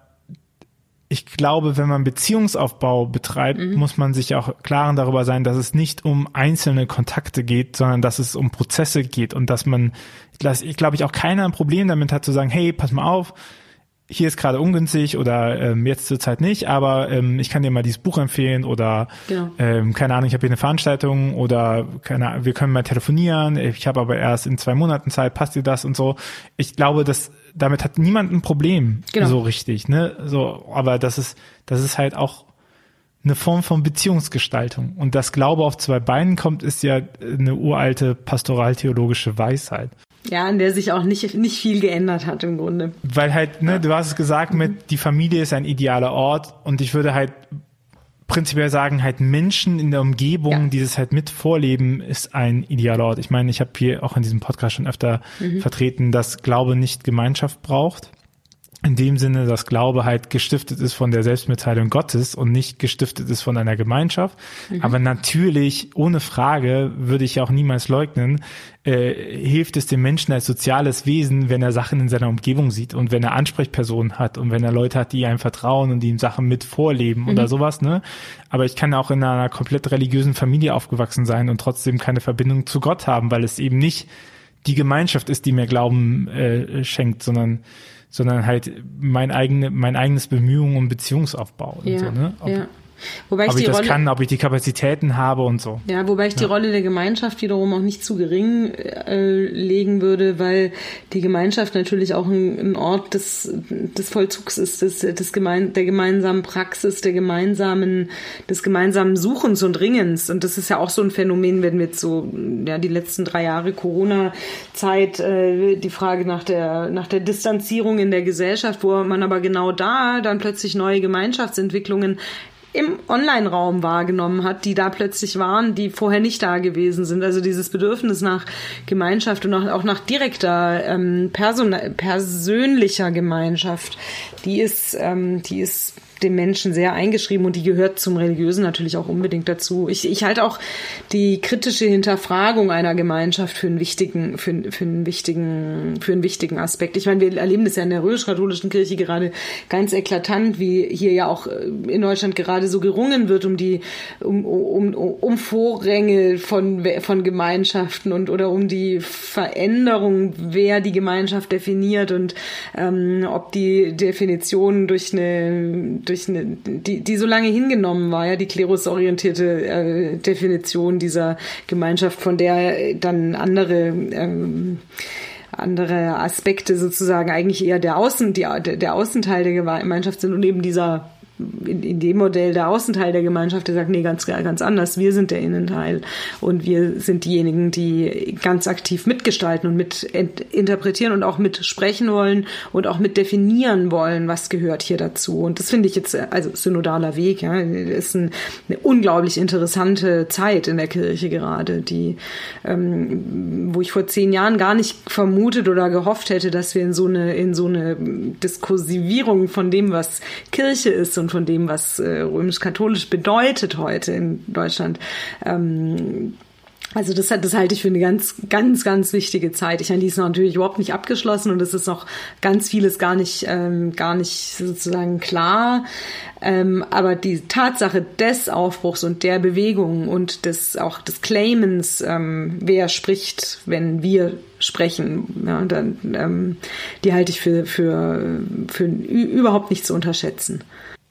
ich glaube, wenn man Beziehungsaufbau betreibt, mhm. muss man sich auch klaren darüber sein, dass es nicht um einzelne Kontakte geht, sondern dass es um Prozesse geht und dass man, dass ich glaube ich auch keiner ein Problem damit hat zu sagen, hey, pass mal auf, hier ist gerade ungünstig oder ähm, jetzt zur Zeit nicht, aber ähm, ich kann dir mal dieses Buch empfehlen oder genau. ähm, keine Ahnung, ich habe hier eine Veranstaltung oder keine Ahnung, wir können mal telefonieren, ich habe aber erst in zwei Monaten Zeit, passt dir das und so. Ich glaube, dass damit hat niemand ein Problem genau. so richtig, ne? So, aber das ist das ist halt auch eine Form von Beziehungsgestaltung und das Glaube auf zwei Beinen kommt, ist ja eine uralte pastoraltheologische Weisheit. Ja, an der sich auch nicht, nicht viel geändert hat im Grunde. Weil halt, ne, du hast es gesagt mit, die Familie ist ein idealer Ort und ich würde halt prinzipiell sagen, halt Menschen in der Umgebung, ja. die das halt mit vorleben, ist ein idealer Ort. Ich meine, ich habe hier auch in diesem Podcast schon öfter mhm. vertreten, dass Glaube nicht Gemeinschaft braucht in dem Sinne, dass Glaube halt gestiftet ist von der Selbstmitteilung Gottes und nicht gestiftet ist von einer Gemeinschaft. Mhm. Aber natürlich, ohne Frage, würde ich auch niemals leugnen, äh, hilft es dem Menschen als soziales Wesen, wenn er Sachen in seiner Umgebung sieht und wenn er Ansprechpersonen hat und wenn er Leute hat, die einem vertrauen und die ihm Sachen mit vorleben mhm. oder sowas, ne? Aber ich kann auch in einer komplett religiösen Familie aufgewachsen sein und trotzdem keine Verbindung zu Gott haben, weil es eben nicht die Gemeinschaft ist, die mir Glauben äh, schenkt, sondern sondern halt mein eigene, mein eigenes Bemühungen um Beziehungsaufbau ja, und so, ne? Ob, ja. Wobei ob ich, ich das Rolle, kann, ob ich die Kapazitäten habe und so. Ja, wobei ich die Rolle der Gemeinschaft wiederum auch nicht zu gering äh, legen würde, weil die Gemeinschaft natürlich auch ein, ein Ort des, des Vollzugs ist, des, des gemein, der gemeinsamen Praxis, der gemeinsamen, des gemeinsamen Suchens und Ringens. Und das ist ja auch so ein Phänomen, wenn wir jetzt so, ja, die letzten drei Jahre Corona-Zeit, äh, die Frage nach der, nach der Distanzierung in der Gesellschaft, wo man aber genau da dann plötzlich neue Gemeinschaftsentwicklungen im Online-Raum wahrgenommen hat, die da plötzlich waren, die vorher nicht da gewesen sind. Also dieses Bedürfnis nach Gemeinschaft und auch nach direkter, ähm, persönlicher Gemeinschaft, die ist, ähm, die ist dem Menschen sehr eingeschrieben und die gehört zum Religiösen natürlich auch unbedingt dazu. Ich, ich halte auch die kritische Hinterfragung einer Gemeinschaft für einen wichtigen, für, für einen wichtigen, für einen wichtigen Aspekt. Ich meine, wir erleben das ja in der römisch-katholischen Kirche gerade ganz eklatant, wie hier ja auch in Deutschland gerade so gerungen wird um die, um, um, um Vorränge von, von Gemeinschaften und oder um die Veränderung, wer die Gemeinschaft definiert und ähm, ob die Definition durch eine durch eine, die, die so lange hingenommen war, ja, die klerusorientierte äh, Definition dieser Gemeinschaft, von der dann andere ähm, andere Aspekte sozusagen eigentlich eher der Außen, die, der Außenteil der Gemeinschaft sind und eben dieser in, in dem Modell der Außenteil der Gemeinschaft, der sagt, nee, ganz, ganz anders. Wir sind der Innenteil und wir sind diejenigen, die ganz aktiv mitgestalten und mit interpretieren und auch mit sprechen wollen und auch mit definieren wollen, was gehört hier dazu. Und das finde ich jetzt, also synodaler Weg, ja, ist ein, eine unglaublich interessante Zeit in der Kirche gerade, die, ähm, wo ich vor zehn Jahren gar nicht vermutet oder gehofft hätte, dass wir in so eine, in so eine Diskursivierung von dem, was Kirche ist und von dem, was äh, römisch-katholisch bedeutet heute in Deutschland. Ähm, also das, das halte ich für eine ganz, ganz, ganz wichtige Zeit. Ich meine, die ist natürlich überhaupt nicht abgeschlossen und es ist noch ganz vieles gar nicht, ähm, gar nicht sozusagen klar. Ähm, aber die Tatsache des Aufbruchs und der Bewegung und des auch des Claimens, ähm, wer spricht, wenn wir sprechen, ja, dann, ähm, die halte ich für, für, für überhaupt nicht zu unterschätzen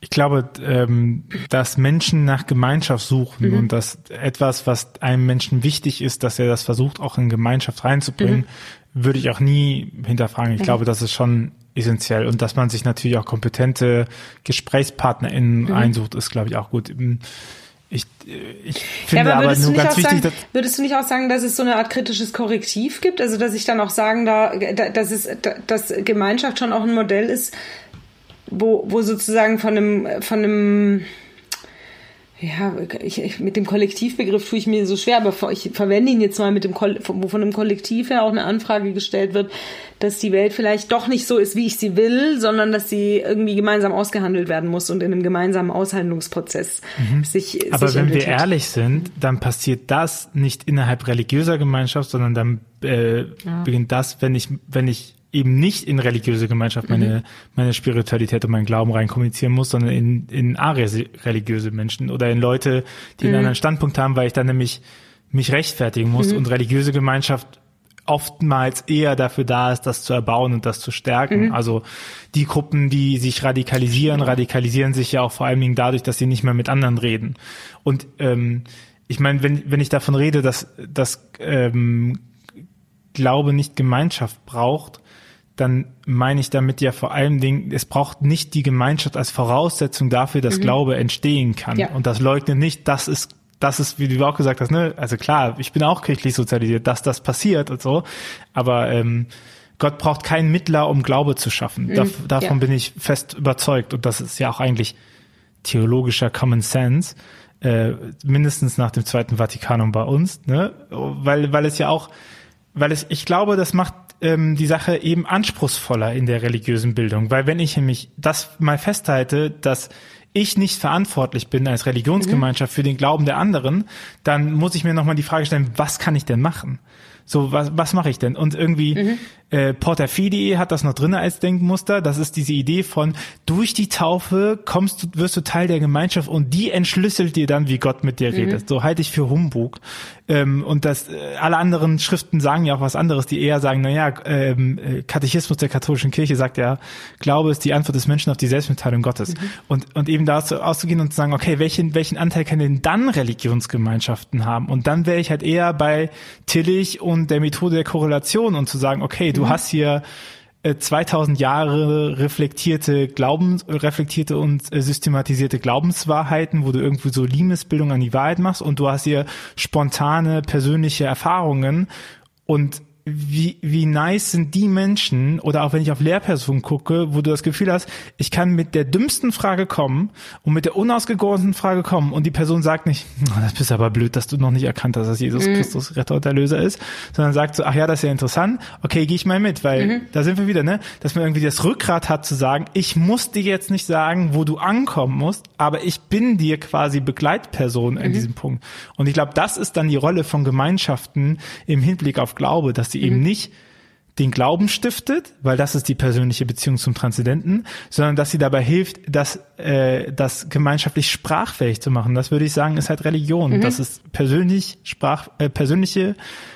ich glaube, ähm, dass Menschen nach Gemeinschaft suchen mhm. und dass etwas, was einem Menschen wichtig ist, dass er das versucht, auch in Gemeinschaft reinzubringen, mhm. würde ich auch nie hinterfragen. Ich mhm. glaube, das ist schon essentiell und dass man sich natürlich auch kompetente GesprächspartnerInnen mhm. einsucht, ist, glaube ich, auch gut. Ich, ich finde ja, aber, aber nur ganz wichtig, sagen, würdest du nicht auch sagen, dass es so eine Art kritisches Korrektiv gibt? Also, dass ich dann auch sagen da, dass es, dass Gemeinschaft schon auch ein Modell ist, wo, wo sozusagen von einem, von einem, ja, ich, ich, mit dem Kollektivbegriff tue ich mir so schwer, aber ich verwende ihn jetzt mal mit dem, wo von einem Kollektiv her auch eine Anfrage gestellt wird, dass die Welt vielleicht doch nicht so ist, wie ich sie will, sondern dass sie irgendwie gemeinsam ausgehandelt werden muss und in einem gemeinsamen Aushandlungsprozess mhm. sich. Aber sich wenn wir ehrlich sind, dann passiert das nicht innerhalb religiöser Gemeinschaft, sondern dann äh, ja. beginnt das, wenn ich, wenn ich eben nicht in religiöse Gemeinschaft meine, mhm. meine Spiritualität und meinen Glauben rein kommunizieren muss, sondern in, in religiöse Menschen oder in Leute, die mhm. einen anderen Standpunkt haben, weil ich dann nämlich mich rechtfertigen muss mhm. und religiöse Gemeinschaft oftmals eher dafür da ist, das zu erbauen und das zu stärken. Mhm. Also die Gruppen, die sich radikalisieren, radikalisieren sich ja auch vor allen Dingen dadurch, dass sie nicht mehr mit anderen reden. Und ähm, ich meine, wenn, wenn ich davon rede, dass, dass ähm, Glaube nicht Gemeinschaft braucht, dann meine ich damit ja vor allen Dingen, es braucht nicht die Gemeinschaft als Voraussetzung dafür, dass mhm. Glaube entstehen kann. Ja. Und das leugnet nicht, das ist, das ist, wie du auch gesagt hast, ne, also klar, ich bin auch kirchlich sozialisiert, dass das passiert und so, aber ähm, Gott braucht keinen Mittler, um Glaube zu schaffen. Mhm. Da, davon ja. bin ich fest überzeugt und das ist ja auch eigentlich theologischer Common Sense, äh, mindestens nach dem Zweiten Vatikanum bei uns, ne, weil, weil es ja auch, weil es, ich glaube, das macht ähm, die Sache eben anspruchsvoller in der religiösen Bildung, weil wenn ich nämlich das mal festhalte, dass ich nicht verantwortlich bin als Religionsgemeinschaft mhm. für den Glauben der anderen, dann muss ich mir nochmal die Frage stellen, was kann ich denn machen? So, was, was mache ich denn? Und irgendwie, mhm. Äh, Porter Fidi hat das noch drinne als Denkmuster. Das ist diese Idee von, durch die Taufe kommst du, wirst du Teil der Gemeinschaft und die entschlüsselt dir dann, wie Gott mit dir mhm. redet. So halte ich für Humbug. Ähm, und das, äh, alle anderen Schriften sagen ja auch was anderes, die eher sagen, naja, ähm, äh, Katechismus der katholischen Kirche sagt ja, Glaube ist die Antwort des Menschen auf die Selbstmitteilung Gottes. Mhm. Und, und eben dazu auszugehen und zu sagen, okay, welchen, welchen Anteil können denn dann Religionsgemeinschaften haben? Und dann wäre ich halt eher bei Tillich und der Methode der Korrelation und zu sagen, okay, du mhm. hast hier 2000 äh, Jahre reflektierte Glaubens, reflektierte und äh, systematisierte Glaubenswahrheiten, wo du irgendwie so Limesbildung an die Wahrheit machst und du hast hier spontane persönliche Erfahrungen und wie, wie nice sind die Menschen, oder auch wenn ich auf Lehrpersonen gucke, wo du das Gefühl hast, ich kann mit der dümmsten Frage kommen und mit der unausgegorensten Frage kommen und die Person sagt nicht, oh, das bist aber blöd, dass du noch nicht erkannt hast, dass Jesus mhm. Christus Retter und Erlöser ist, sondern sagt so, ach ja, das ist ja interessant, okay, gehe ich mal mit, weil mhm. da sind wir wieder, ne, dass man irgendwie das Rückgrat hat zu sagen, ich muss dir jetzt nicht sagen, wo du ankommen musst, aber ich bin dir quasi Begleitperson in mhm. diesem Punkt. Und ich glaube, das ist dann die Rolle von Gemeinschaften im Hinblick auf Glaube, dass sie eben mhm. nicht den Glauben stiftet, weil das ist die persönliche Beziehung zum Transzendenten, sondern dass sie dabei hilft, das, äh, das gemeinschaftlich sprachfähig zu machen. Das würde ich sagen, ist halt Religion. Mhm. Das ist persönlich Sprach, äh, persönliche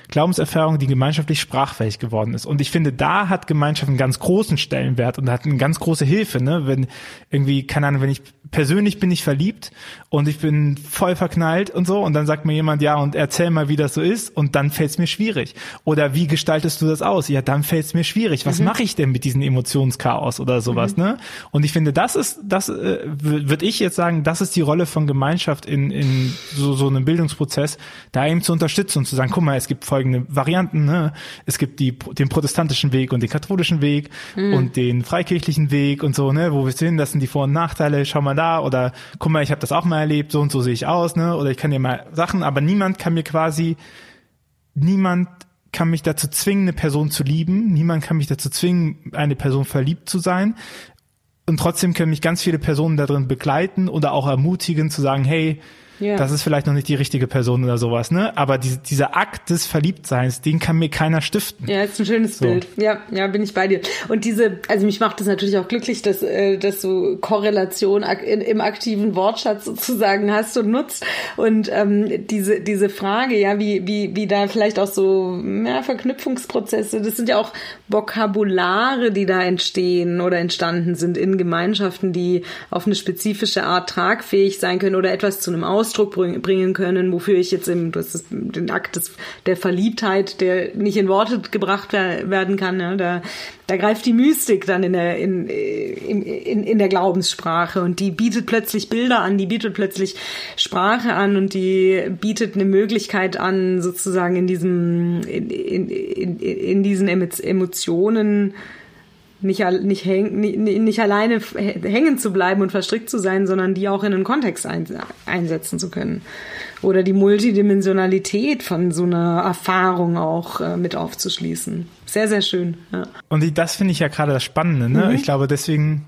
Glaubenserfahrung, die gemeinschaftlich sprachfähig geworden ist. Und ich finde, da hat Gemeinschaft einen ganz großen Stellenwert und hat eine ganz große Hilfe, ne? Wenn irgendwie, keine Ahnung, wenn ich persönlich bin ich verliebt und ich bin voll verknallt und so und dann sagt mir jemand, ja, und erzähl mal, wie das so ist und dann fällt es mir schwierig. Oder wie gestaltest du das aus? Ja, dann fällt es mir schwierig. Was mhm. mache ich denn mit diesem Emotionschaos oder sowas, mhm. ne? Und ich finde, das ist, das äh, würde ich jetzt sagen, das ist die Rolle von Gemeinschaft in, in so, so einem Bildungsprozess, da eben zu unterstützen und zu sagen, guck mal, es gibt folgende Varianten. Ne? Es gibt die, den protestantischen Weg und den katholischen Weg mhm. und den freikirchlichen Weg und so, ne, wo wir sind, das sind die Vor- und Nachteile, schau mal da oder guck mal, ich habe das auch mal erlebt, so und so sehe ich aus, ne? Oder ich kann dir mal Sachen, aber niemand kann mir quasi, niemand kann mich dazu zwingen, eine Person zu lieben, niemand kann mich dazu zwingen, eine Person verliebt zu sein. Und trotzdem können mich ganz viele Personen darin begleiten oder auch ermutigen zu sagen, hey, ja. Das ist vielleicht noch nicht die richtige Person oder sowas, ne? Aber die, dieser Akt des Verliebtseins, den kann mir keiner stiften. Ja, ist ein schönes so. Bild. Ja, ja, bin ich bei dir. Und diese, also mich macht es natürlich auch glücklich, dass, äh, dass du Korrelation im aktiven Wortschatz sozusagen hast und nutzt. Und ähm, diese, diese Frage, ja, wie, wie, wie da vielleicht auch so ja, Verknüpfungsprozesse, das sind ja auch Vokabulare, die da entstehen oder entstanden sind in Gemeinschaften, die auf eine spezifische Art tragfähig sein können oder etwas zu einem Aus Ausdruck bringen können, wofür ich jetzt im, das ist den Akt des, der Verliebtheit, der nicht in Worte gebracht werden kann, ja, da, da greift die Mystik dann in der, in, in, in, in der Glaubenssprache und die bietet plötzlich Bilder an, die bietet plötzlich Sprache an und die bietet eine Möglichkeit an, sozusagen in diesem, in, in, in, in diesen Emotionen nicht, nicht, häng, nicht, nicht alleine hängen zu bleiben und verstrickt zu sein, sondern die auch in einen Kontext ein, einsetzen zu können. Oder die Multidimensionalität von so einer Erfahrung auch äh, mit aufzuschließen. Sehr, sehr schön. Ja. Und das finde ich ja gerade das Spannende. Ne? Mhm. Ich glaube, deswegen,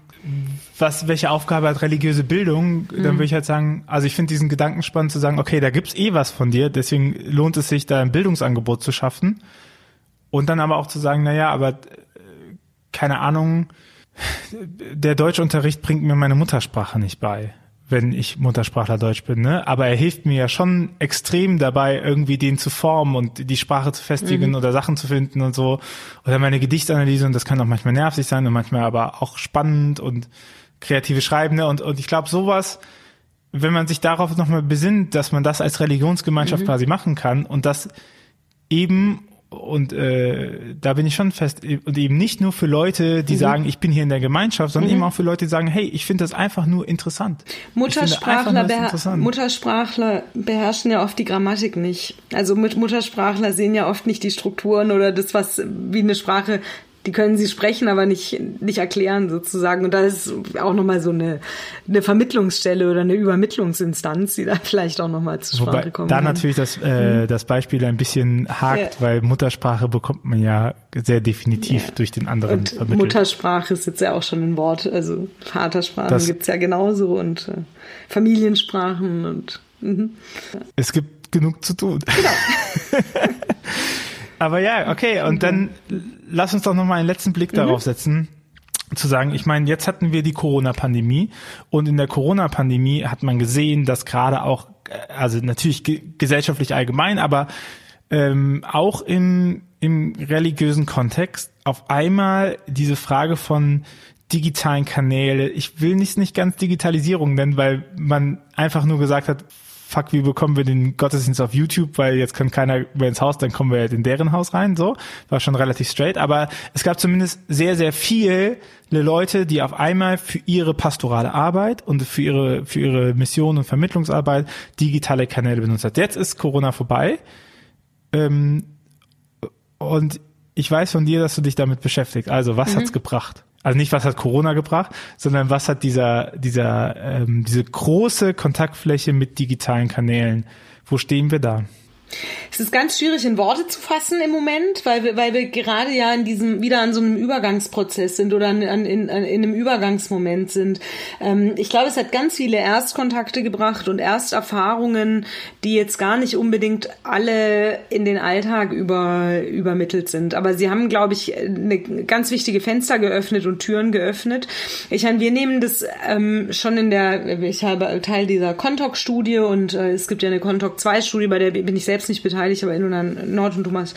was, welche Aufgabe hat religiöse Bildung? Dann mhm. würde ich halt sagen, also ich finde diesen Gedanken spannend zu sagen, okay, da gibt's eh was von dir, deswegen lohnt es sich, da ein Bildungsangebot zu schaffen. Und dann aber auch zu sagen, na ja, aber keine Ahnung, der Deutschunterricht bringt mir meine Muttersprache nicht bei, wenn ich Muttersprachler Deutsch bin, ne? Aber er hilft mir ja schon extrem dabei, irgendwie den zu formen und die Sprache zu festigen mhm. oder Sachen zu finden und so. Oder meine Gedichtsanalyse, und das kann auch manchmal nervig sein und manchmal aber auch spannend und kreative Schreiben, ne? Und, und ich glaube, sowas, wenn man sich darauf nochmal besinnt, dass man das als Religionsgemeinschaft mhm. quasi machen kann und das eben und äh, da bin ich schon fest und eben nicht nur für Leute, die mhm. sagen, ich bin hier in der Gemeinschaft, sondern mhm. eben auch für Leute, die sagen, hey, ich finde das einfach nur interessant. Muttersprachler, beher interessant. Muttersprachler beherrschen ja oft die Grammatik nicht. Also mit Muttersprachler sehen ja oft nicht die Strukturen oder das, was wie eine Sprache die können sie sprechen, aber nicht, nicht erklären sozusagen. Und da ist auch nochmal so eine, eine Vermittlungsstelle oder eine Übermittlungsinstanz, die da vielleicht auch nochmal zu Sprache Wobei kommt. Da natürlich das, äh, mhm. das Beispiel ein bisschen hakt, ja. weil Muttersprache bekommt man ja sehr definitiv ja. durch den anderen und vermittelt. Muttersprache ist jetzt ja auch schon ein Wort, also Vatersprachen das, gibt's ja genauso und äh, Familiensprachen und mhm. es gibt genug zu tun. Genau. Aber ja, okay, und dann lass uns doch nochmal einen letzten Blick mhm. darauf setzen zu sagen, ich meine, jetzt hatten wir die Corona-Pandemie und in der Corona-Pandemie hat man gesehen, dass gerade auch, also natürlich gesellschaftlich allgemein, aber ähm, auch im, im religiösen Kontext auf einmal diese Frage von digitalen Kanäle, ich will nicht, nicht ganz Digitalisierung nennen, weil man einfach nur gesagt hat, fuck, wie bekommen wir den Gottesdienst auf YouTube, weil jetzt kann keiner mehr ins Haus, dann kommen wir halt in deren Haus rein, so. War schon relativ straight, aber es gab zumindest sehr, sehr viele Leute, die auf einmal für ihre pastorale Arbeit und für ihre, für ihre Mission und Vermittlungsarbeit digitale Kanäle benutzt hat. Jetzt ist Corona vorbei, ähm, und ich weiß von dir, dass du dich damit beschäftigst. Also, was mhm. hat's gebracht? Also nicht, was hat Corona gebracht, sondern was hat dieser, dieser, ähm, diese große Kontaktfläche mit digitalen Kanälen, wo stehen wir da? Es ist ganz schwierig in Worte zu fassen im Moment, weil wir, weil wir gerade ja in diesem wieder an so einem Übergangsprozess sind oder an, in, in, in einem Übergangsmoment sind. Ähm, ich glaube, es hat ganz viele Erstkontakte gebracht und Ersterfahrungen, die jetzt gar nicht unbedingt alle in den Alltag über, übermittelt sind. Aber sie haben, glaube ich, eine ganz wichtige Fenster geöffnet und Türen geöffnet. Ich meine, wir nehmen das ähm, schon in der, ich habe Teil dieser Kontok-Studie und äh, es gibt ja eine Kontok-2-Studie, bei der bin ich selbst selbst nicht beteiligt, aber Ilona Nord und Thomas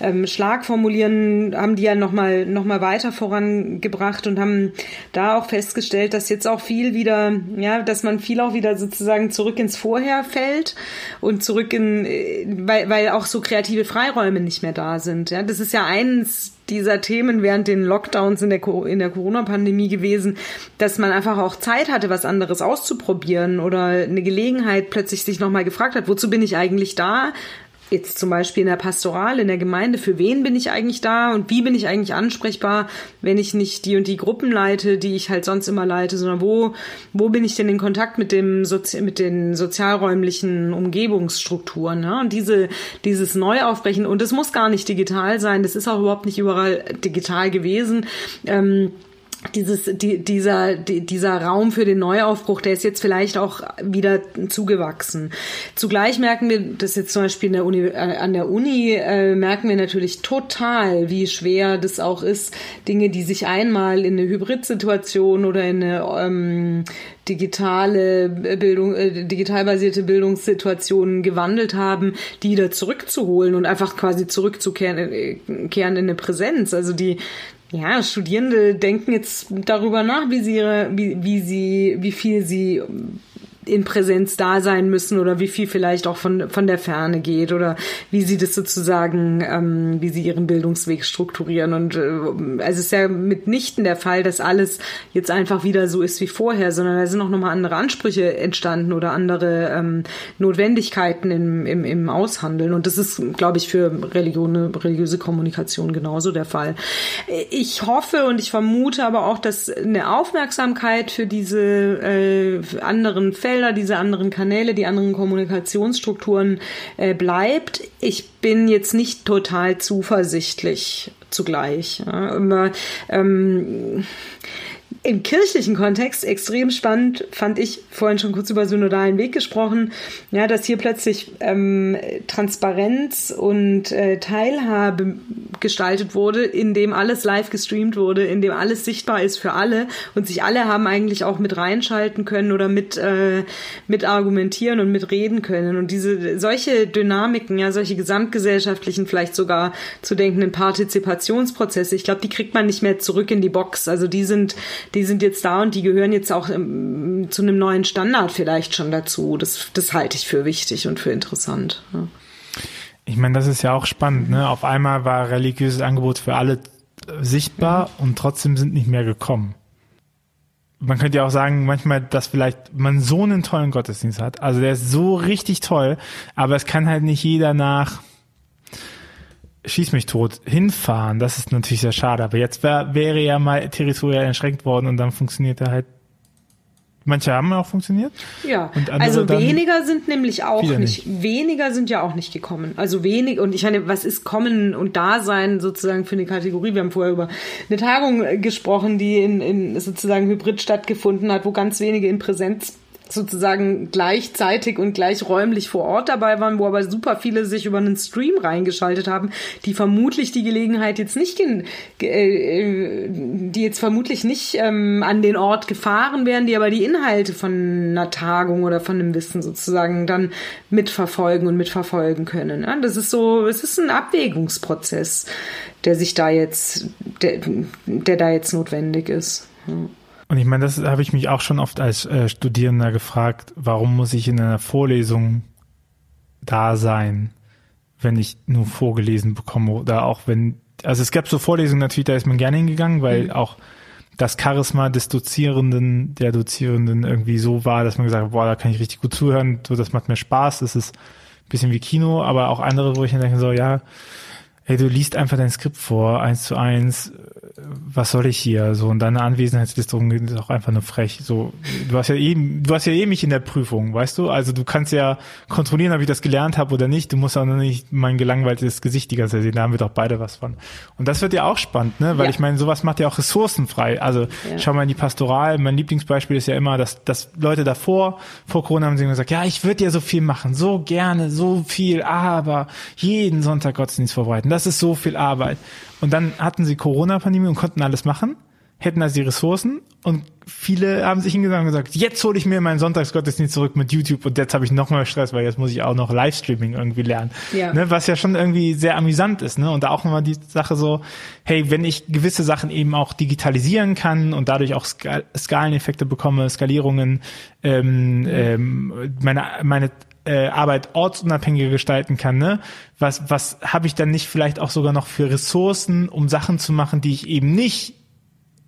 ähm, Schlag formulieren, haben die ja nochmal noch mal weiter vorangebracht und haben da auch festgestellt, dass jetzt auch viel wieder, ja, dass man viel auch wieder sozusagen zurück ins Vorher fällt und zurück in, äh, weil, weil auch so kreative Freiräume nicht mehr da sind. Ja, das ist ja eins dieser Themen während den Lockdowns in der, in der Corona-Pandemie gewesen, dass man einfach auch Zeit hatte, was anderes auszuprobieren oder eine Gelegenheit plötzlich sich nochmal gefragt hat, wozu bin ich eigentlich da? Jetzt zum Beispiel in der Pastoral, in der Gemeinde, für wen bin ich eigentlich da und wie bin ich eigentlich ansprechbar, wenn ich nicht die und die Gruppen leite, die ich halt sonst immer leite, sondern wo, wo bin ich denn in Kontakt mit dem Sozi mit den sozialräumlichen Umgebungsstrukturen, ne? Und diese, dieses Neuaufbrechen, und es muss gar nicht digital sein, das ist auch überhaupt nicht überall digital gewesen. Ähm, dieses, die, dieser, die, dieser Raum für den Neuaufbruch, der ist jetzt vielleicht auch wieder zugewachsen. Zugleich merken wir, das jetzt zum Beispiel in der Uni, äh, an der Uni, äh, merken wir natürlich total, wie schwer das auch ist, Dinge, die sich einmal in eine Hybrid-Situation oder in eine ähm, digitale Bildung, äh, digital basierte Bildungssituationen gewandelt haben, die wieder zurückzuholen und einfach quasi zurückzukehren äh, kehren in eine Präsenz. Also die, ja, Studierende denken jetzt darüber nach, wie sie ihre, wie, wie sie, wie viel sie in Präsenz da sein müssen oder wie viel vielleicht auch von, von der Ferne geht oder wie sie das sozusagen, ähm, wie sie ihren Bildungsweg strukturieren. Und äh, also es ist ja mitnichten der Fall, dass alles jetzt einfach wieder so ist wie vorher, sondern da sind auch nochmal andere Ansprüche entstanden oder andere ähm, Notwendigkeiten im, im, im Aushandeln. Und das ist, glaube ich, für Religion, religiöse Kommunikation genauso der Fall. Ich hoffe und ich vermute aber auch, dass eine Aufmerksamkeit für diese äh, anderen Fälle Felder, diese anderen Kanäle, die anderen Kommunikationsstrukturen äh, bleibt. Ich bin jetzt nicht total zuversichtlich zugleich. Ja. Immer, ähm, im kirchlichen Kontext extrem spannend fand ich vorhin schon kurz über synodalen Weg gesprochen, ja, dass hier plötzlich ähm, Transparenz und äh, Teilhabe gestaltet wurde, in dem alles live gestreamt wurde, in dem alles sichtbar ist für alle und sich alle haben eigentlich auch mit reinschalten können oder mit äh, mit argumentieren und mit reden können und diese solche Dynamiken, ja, solche gesamtgesellschaftlichen, vielleicht sogar zu denkenden Partizipationsprozesse, ich glaube, die kriegt man nicht mehr zurück in die Box. Also die sind die sind jetzt da und die gehören jetzt auch im, zu einem neuen Standard vielleicht schon dazu. Das, das halte ich für wichtig und für interessant. Ja. Ich meine, das ist ja auch spannend. Ne? Auf einmal war religiöses Angebot für alle sichtbar mhm. und trotzdem sind nicht mehr gekommen. Man könnte ja auch sagen, manchmal, dass vielleicht man so einen tollen Gottesdienst hat. Also der ist so richtig toll, aber es kann halt nicht jeder nach schieß mich tot hinfahren, das ist natürlich sehr schade. Aber jetzt wär, wäre ja mal territorial entschränkt worden und dann funktioniert er halt. Manche haben auch funktioniert. Ja, also weniger sind nämlich auch nicht, nicht, Weniger sind ja auch nicht gekommen. Also wenig, und ich meine, was ist kommen und Dasein sozusagen für eine Kategorie? Wir haben vorher über eine Tagung gesprochen, die in, in sozusagen Hybrid stattgefunden hat, wo ganz wenige in Präsenz sozusagen gleichzeitig und gleichräumlich vor Ort dabei waren, wo aber super viele sich über einen Stream reingeschaltet haben, die vermutlich die Gelegenheit jetzt nicht, äh, die jetzt vermutlich nicht ähm, an den Ort gefahren wären, die aber die Inhalte von einer Tagung oder von einem Wissen sozusagen dann mitverfolgen und mitverfolgen können. Ja, das ist so, es ist ein Abwägungsprozess, der sich da jetzt, der, der da jetzt notwendig ist. Ja. Und ich meine, das habe ich mich auch schon oft als äh, Studierender gefragt, warum muss ich in einer Vorlesung da sein, wenn ich nur vorgelesen bekomme oder auch wenn, also es gab so Vorlesungen natürlich, da ist man gerne hingegangen, weil mhm. auch das Charisma des Dozierenden, der Dozierenden irgendwie so war, dass man gesagt hat, boah, da kann ich richtig gut zuhören, so das macht mir Spaß, das ist ein bisschen wie Kino, aber auch andere, wo ich dann denke so, ja, hey, du liest einfach dein Skript vor, eins zu eins, was soll ich hier? So, und deine Anwesenheitsliste ist auch einfach nur frech. So, du hast ja eben, du hast ja eh mich in der Prüfung, weißt du? Also du kannst ja kontrollieren, ob ich das gelernt habe oder nicht. Du musst auch noch nicht mein gelangweiltes Gesicht die ganze Zeit sehen. Da haben wir doch beide was von. Und das wird ja auch spannend, ne? Weil ja. ich meine, sowas macht ja auch ressourcenfrei. Also ja. schau mal in die Pastoral. Mein Lieblingsbeispiel ist ja immer, dass, dass Leute davor, vor Corona haben sie gesagt, ja, ich würde ja so viel machen, so gerne, so viel, aber jeden Sonntag Gottesdienst vorbereiten. Das ist so viel Arbeit. Und dann hatten sie Corona-Pandemie und konnten alles machen, hätten also die Ressourcen und viele haben sich hingesagt und gesagt, jetzt hole ich mir meinen Sonntagsgottesdienst zurück mit YouTube und jetzt habe ich noch mal Stress, weil jetzt muss ich auch noch Livestreaming irgendwie lernen. Ja. Ne, was ja schon irgendwie sehr amüsant ist. Ne? Und da auch nochmal die Sache so, hey, wenn ich gewisse Sachen eben auch digitalisieren kann und dadurch auch Skal Skaleneffekte bekomme, Skalierungen, ähm, ähm, meine, meine äh, Arbeit ortsunabhängiger gestalten kann, ne? Was, was habe ich dann nicht vielleicht auch sogar noch für Ressourcen, um Sachen zu machen, die ich eben nicht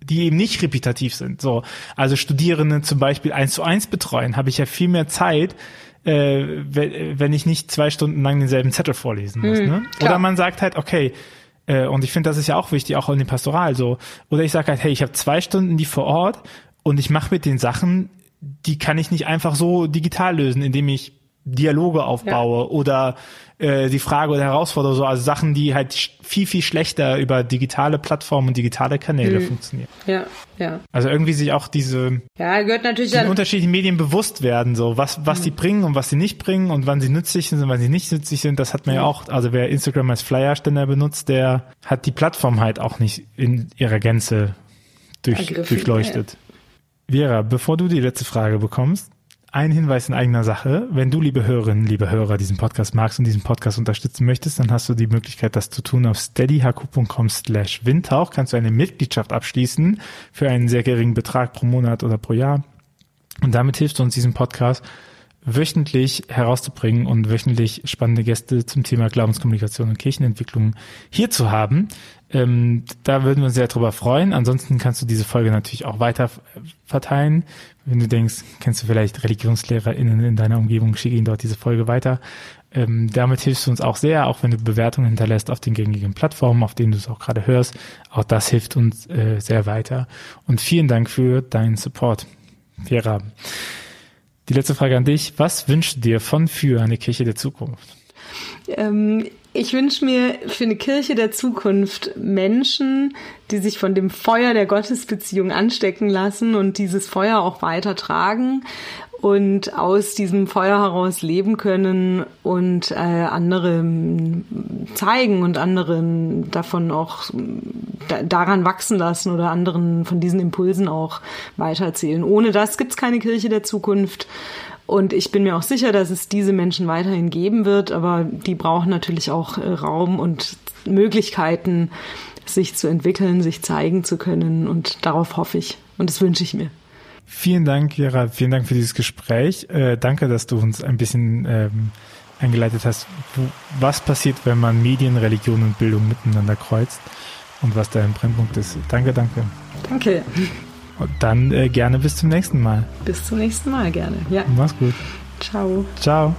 die eben nicht repetitiv sind. So, also Studierende zum Beispiel eins zu eins betreuen, habe ich ja viel mehr Zeit, äh, wenn ich nicht zwei Stunden lang denselben Zettel vorlesen muss. Mhm, ne? Oder man sagt halt, okay, äh, und ich finde, das ist ja auch wichtig, auch in dem Pastoral so. Oder ich sage halt, hey, ich habe zwei Stunden die vor Ort und ich mache mit den Sachen, die kann ich nicht einfach so digital lösen, indem ich Dialoge aufbaue ja. oder äh, die Frage oder Herausforderung, so also Sachen, die halt viel, viel schlechter über digitale Plattformen und digitale Kanäle mhm. funktionieren. Ja, ja. Also irgendwie sich auch diese ja, gehört natürlich den unterschiedlichen Medien bewusst werden, so was, was mhm. die bringen und was sie nicht bringen und wann sie nützlich sind und wann sie nicht nützlich sind, das hat man ja, ja auch, also wer Instagram als Flyerständer benutzt, der hat die Plattform halt auch nicht in ihrer Gänze durch, durchleuchtet. Ja. Vera, bevor du die letzte Frage bekommst, ein Hinweis in eigener Sache. Wenn du, liebe Hörerinnen, liebe Hörer, diesen Podcast magst und diesen Podcast unterstützen möchtest, dann hast du die Möglichkeit, das zu tun auf steadyhq.com slash windhauch. Kannst du eine Mitgliedschaft abschließen für einen sehr geringen Betrag pro Monat oder pro Jahr. Und damit hilfst du uns diesen Podcast wöchentlich herauszubringen und wöchentlich spannende Gäste zum Thema Glaubenskommunikation und Kirchenentwicklung hier zu haben. Ähm, da würden wir uns sehr drüber freuen. Ansonsten kannst du diese Folge natürlich auch weiter verteilen. Wenn du denkst, kennst du vielleicht ReligionslehrerInnen in deiner Umgebung, schicke ihnen dort diese Folge weiter. Ähm, damit hilfst du uns auch sehr, auch wenn du Bewertungen hinterlässt auf den gängigen Plattformen, auf denen du es auch gerade hörst. Auch das hilft uns äh, sehr weiter. Und vielen Dank für deinen Support. Vera. Die letzte Frage an dich. Was wünschst du dir von für eine Kirche der Zukunft? Ähm, ich wünsche mir für eine Kirche der Zukunft Menschen, die sich von dem Feuer der Gottesbeziehung anstecken lassen und dieses Feuer auch weitertragen und aus diesem Feuer heraus leben können und äh, andere zeigen und anderen davon auch da, daran wachsen lassen oder anderen von diesen Impulsen auch weitererzählen. Ohne das gibt's keine Kirche der Zukunft. Und ich bin mir auch sicher, dass es diese Menschen weiterhin geben wird, aber die brauchen natürlich auch äh, Raum und Möglichkeiten, sich zu entwickeln, sich zeigen zu können. Und darauf hoffe ich. Und das wünsche ich mir. Vielen Dank, Gerald. Vielen Dank für dieses Gespräch. Äh, danke, dass du uns ein bisschen ähm, eingeleitet hast, was passiert, wenn man Medien, Religion und Bildung miteinander kreuzt und was da ein Brennpunkt ist. Danke, danke. Danke. Und dann äh, gerne bis zum nächsten Mal. Bis zum nächsten Mal gerne. Ja. Mach's gut. Ciao. Ciao.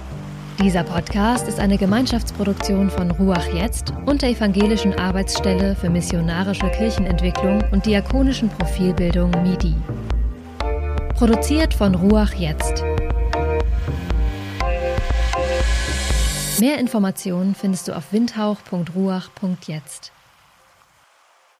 Dieser Podcast ist eine Gemeinschaftsproduktion von Ruach Jetzt und der Evangelischen Arbeitsstelle für missionarische Kirchenentwicklung und diakonischen Profilbildung MIDI. Produziert von Ruach Jetzt. Mehr Informationen findest du auf windhauch.ruach.jetzt.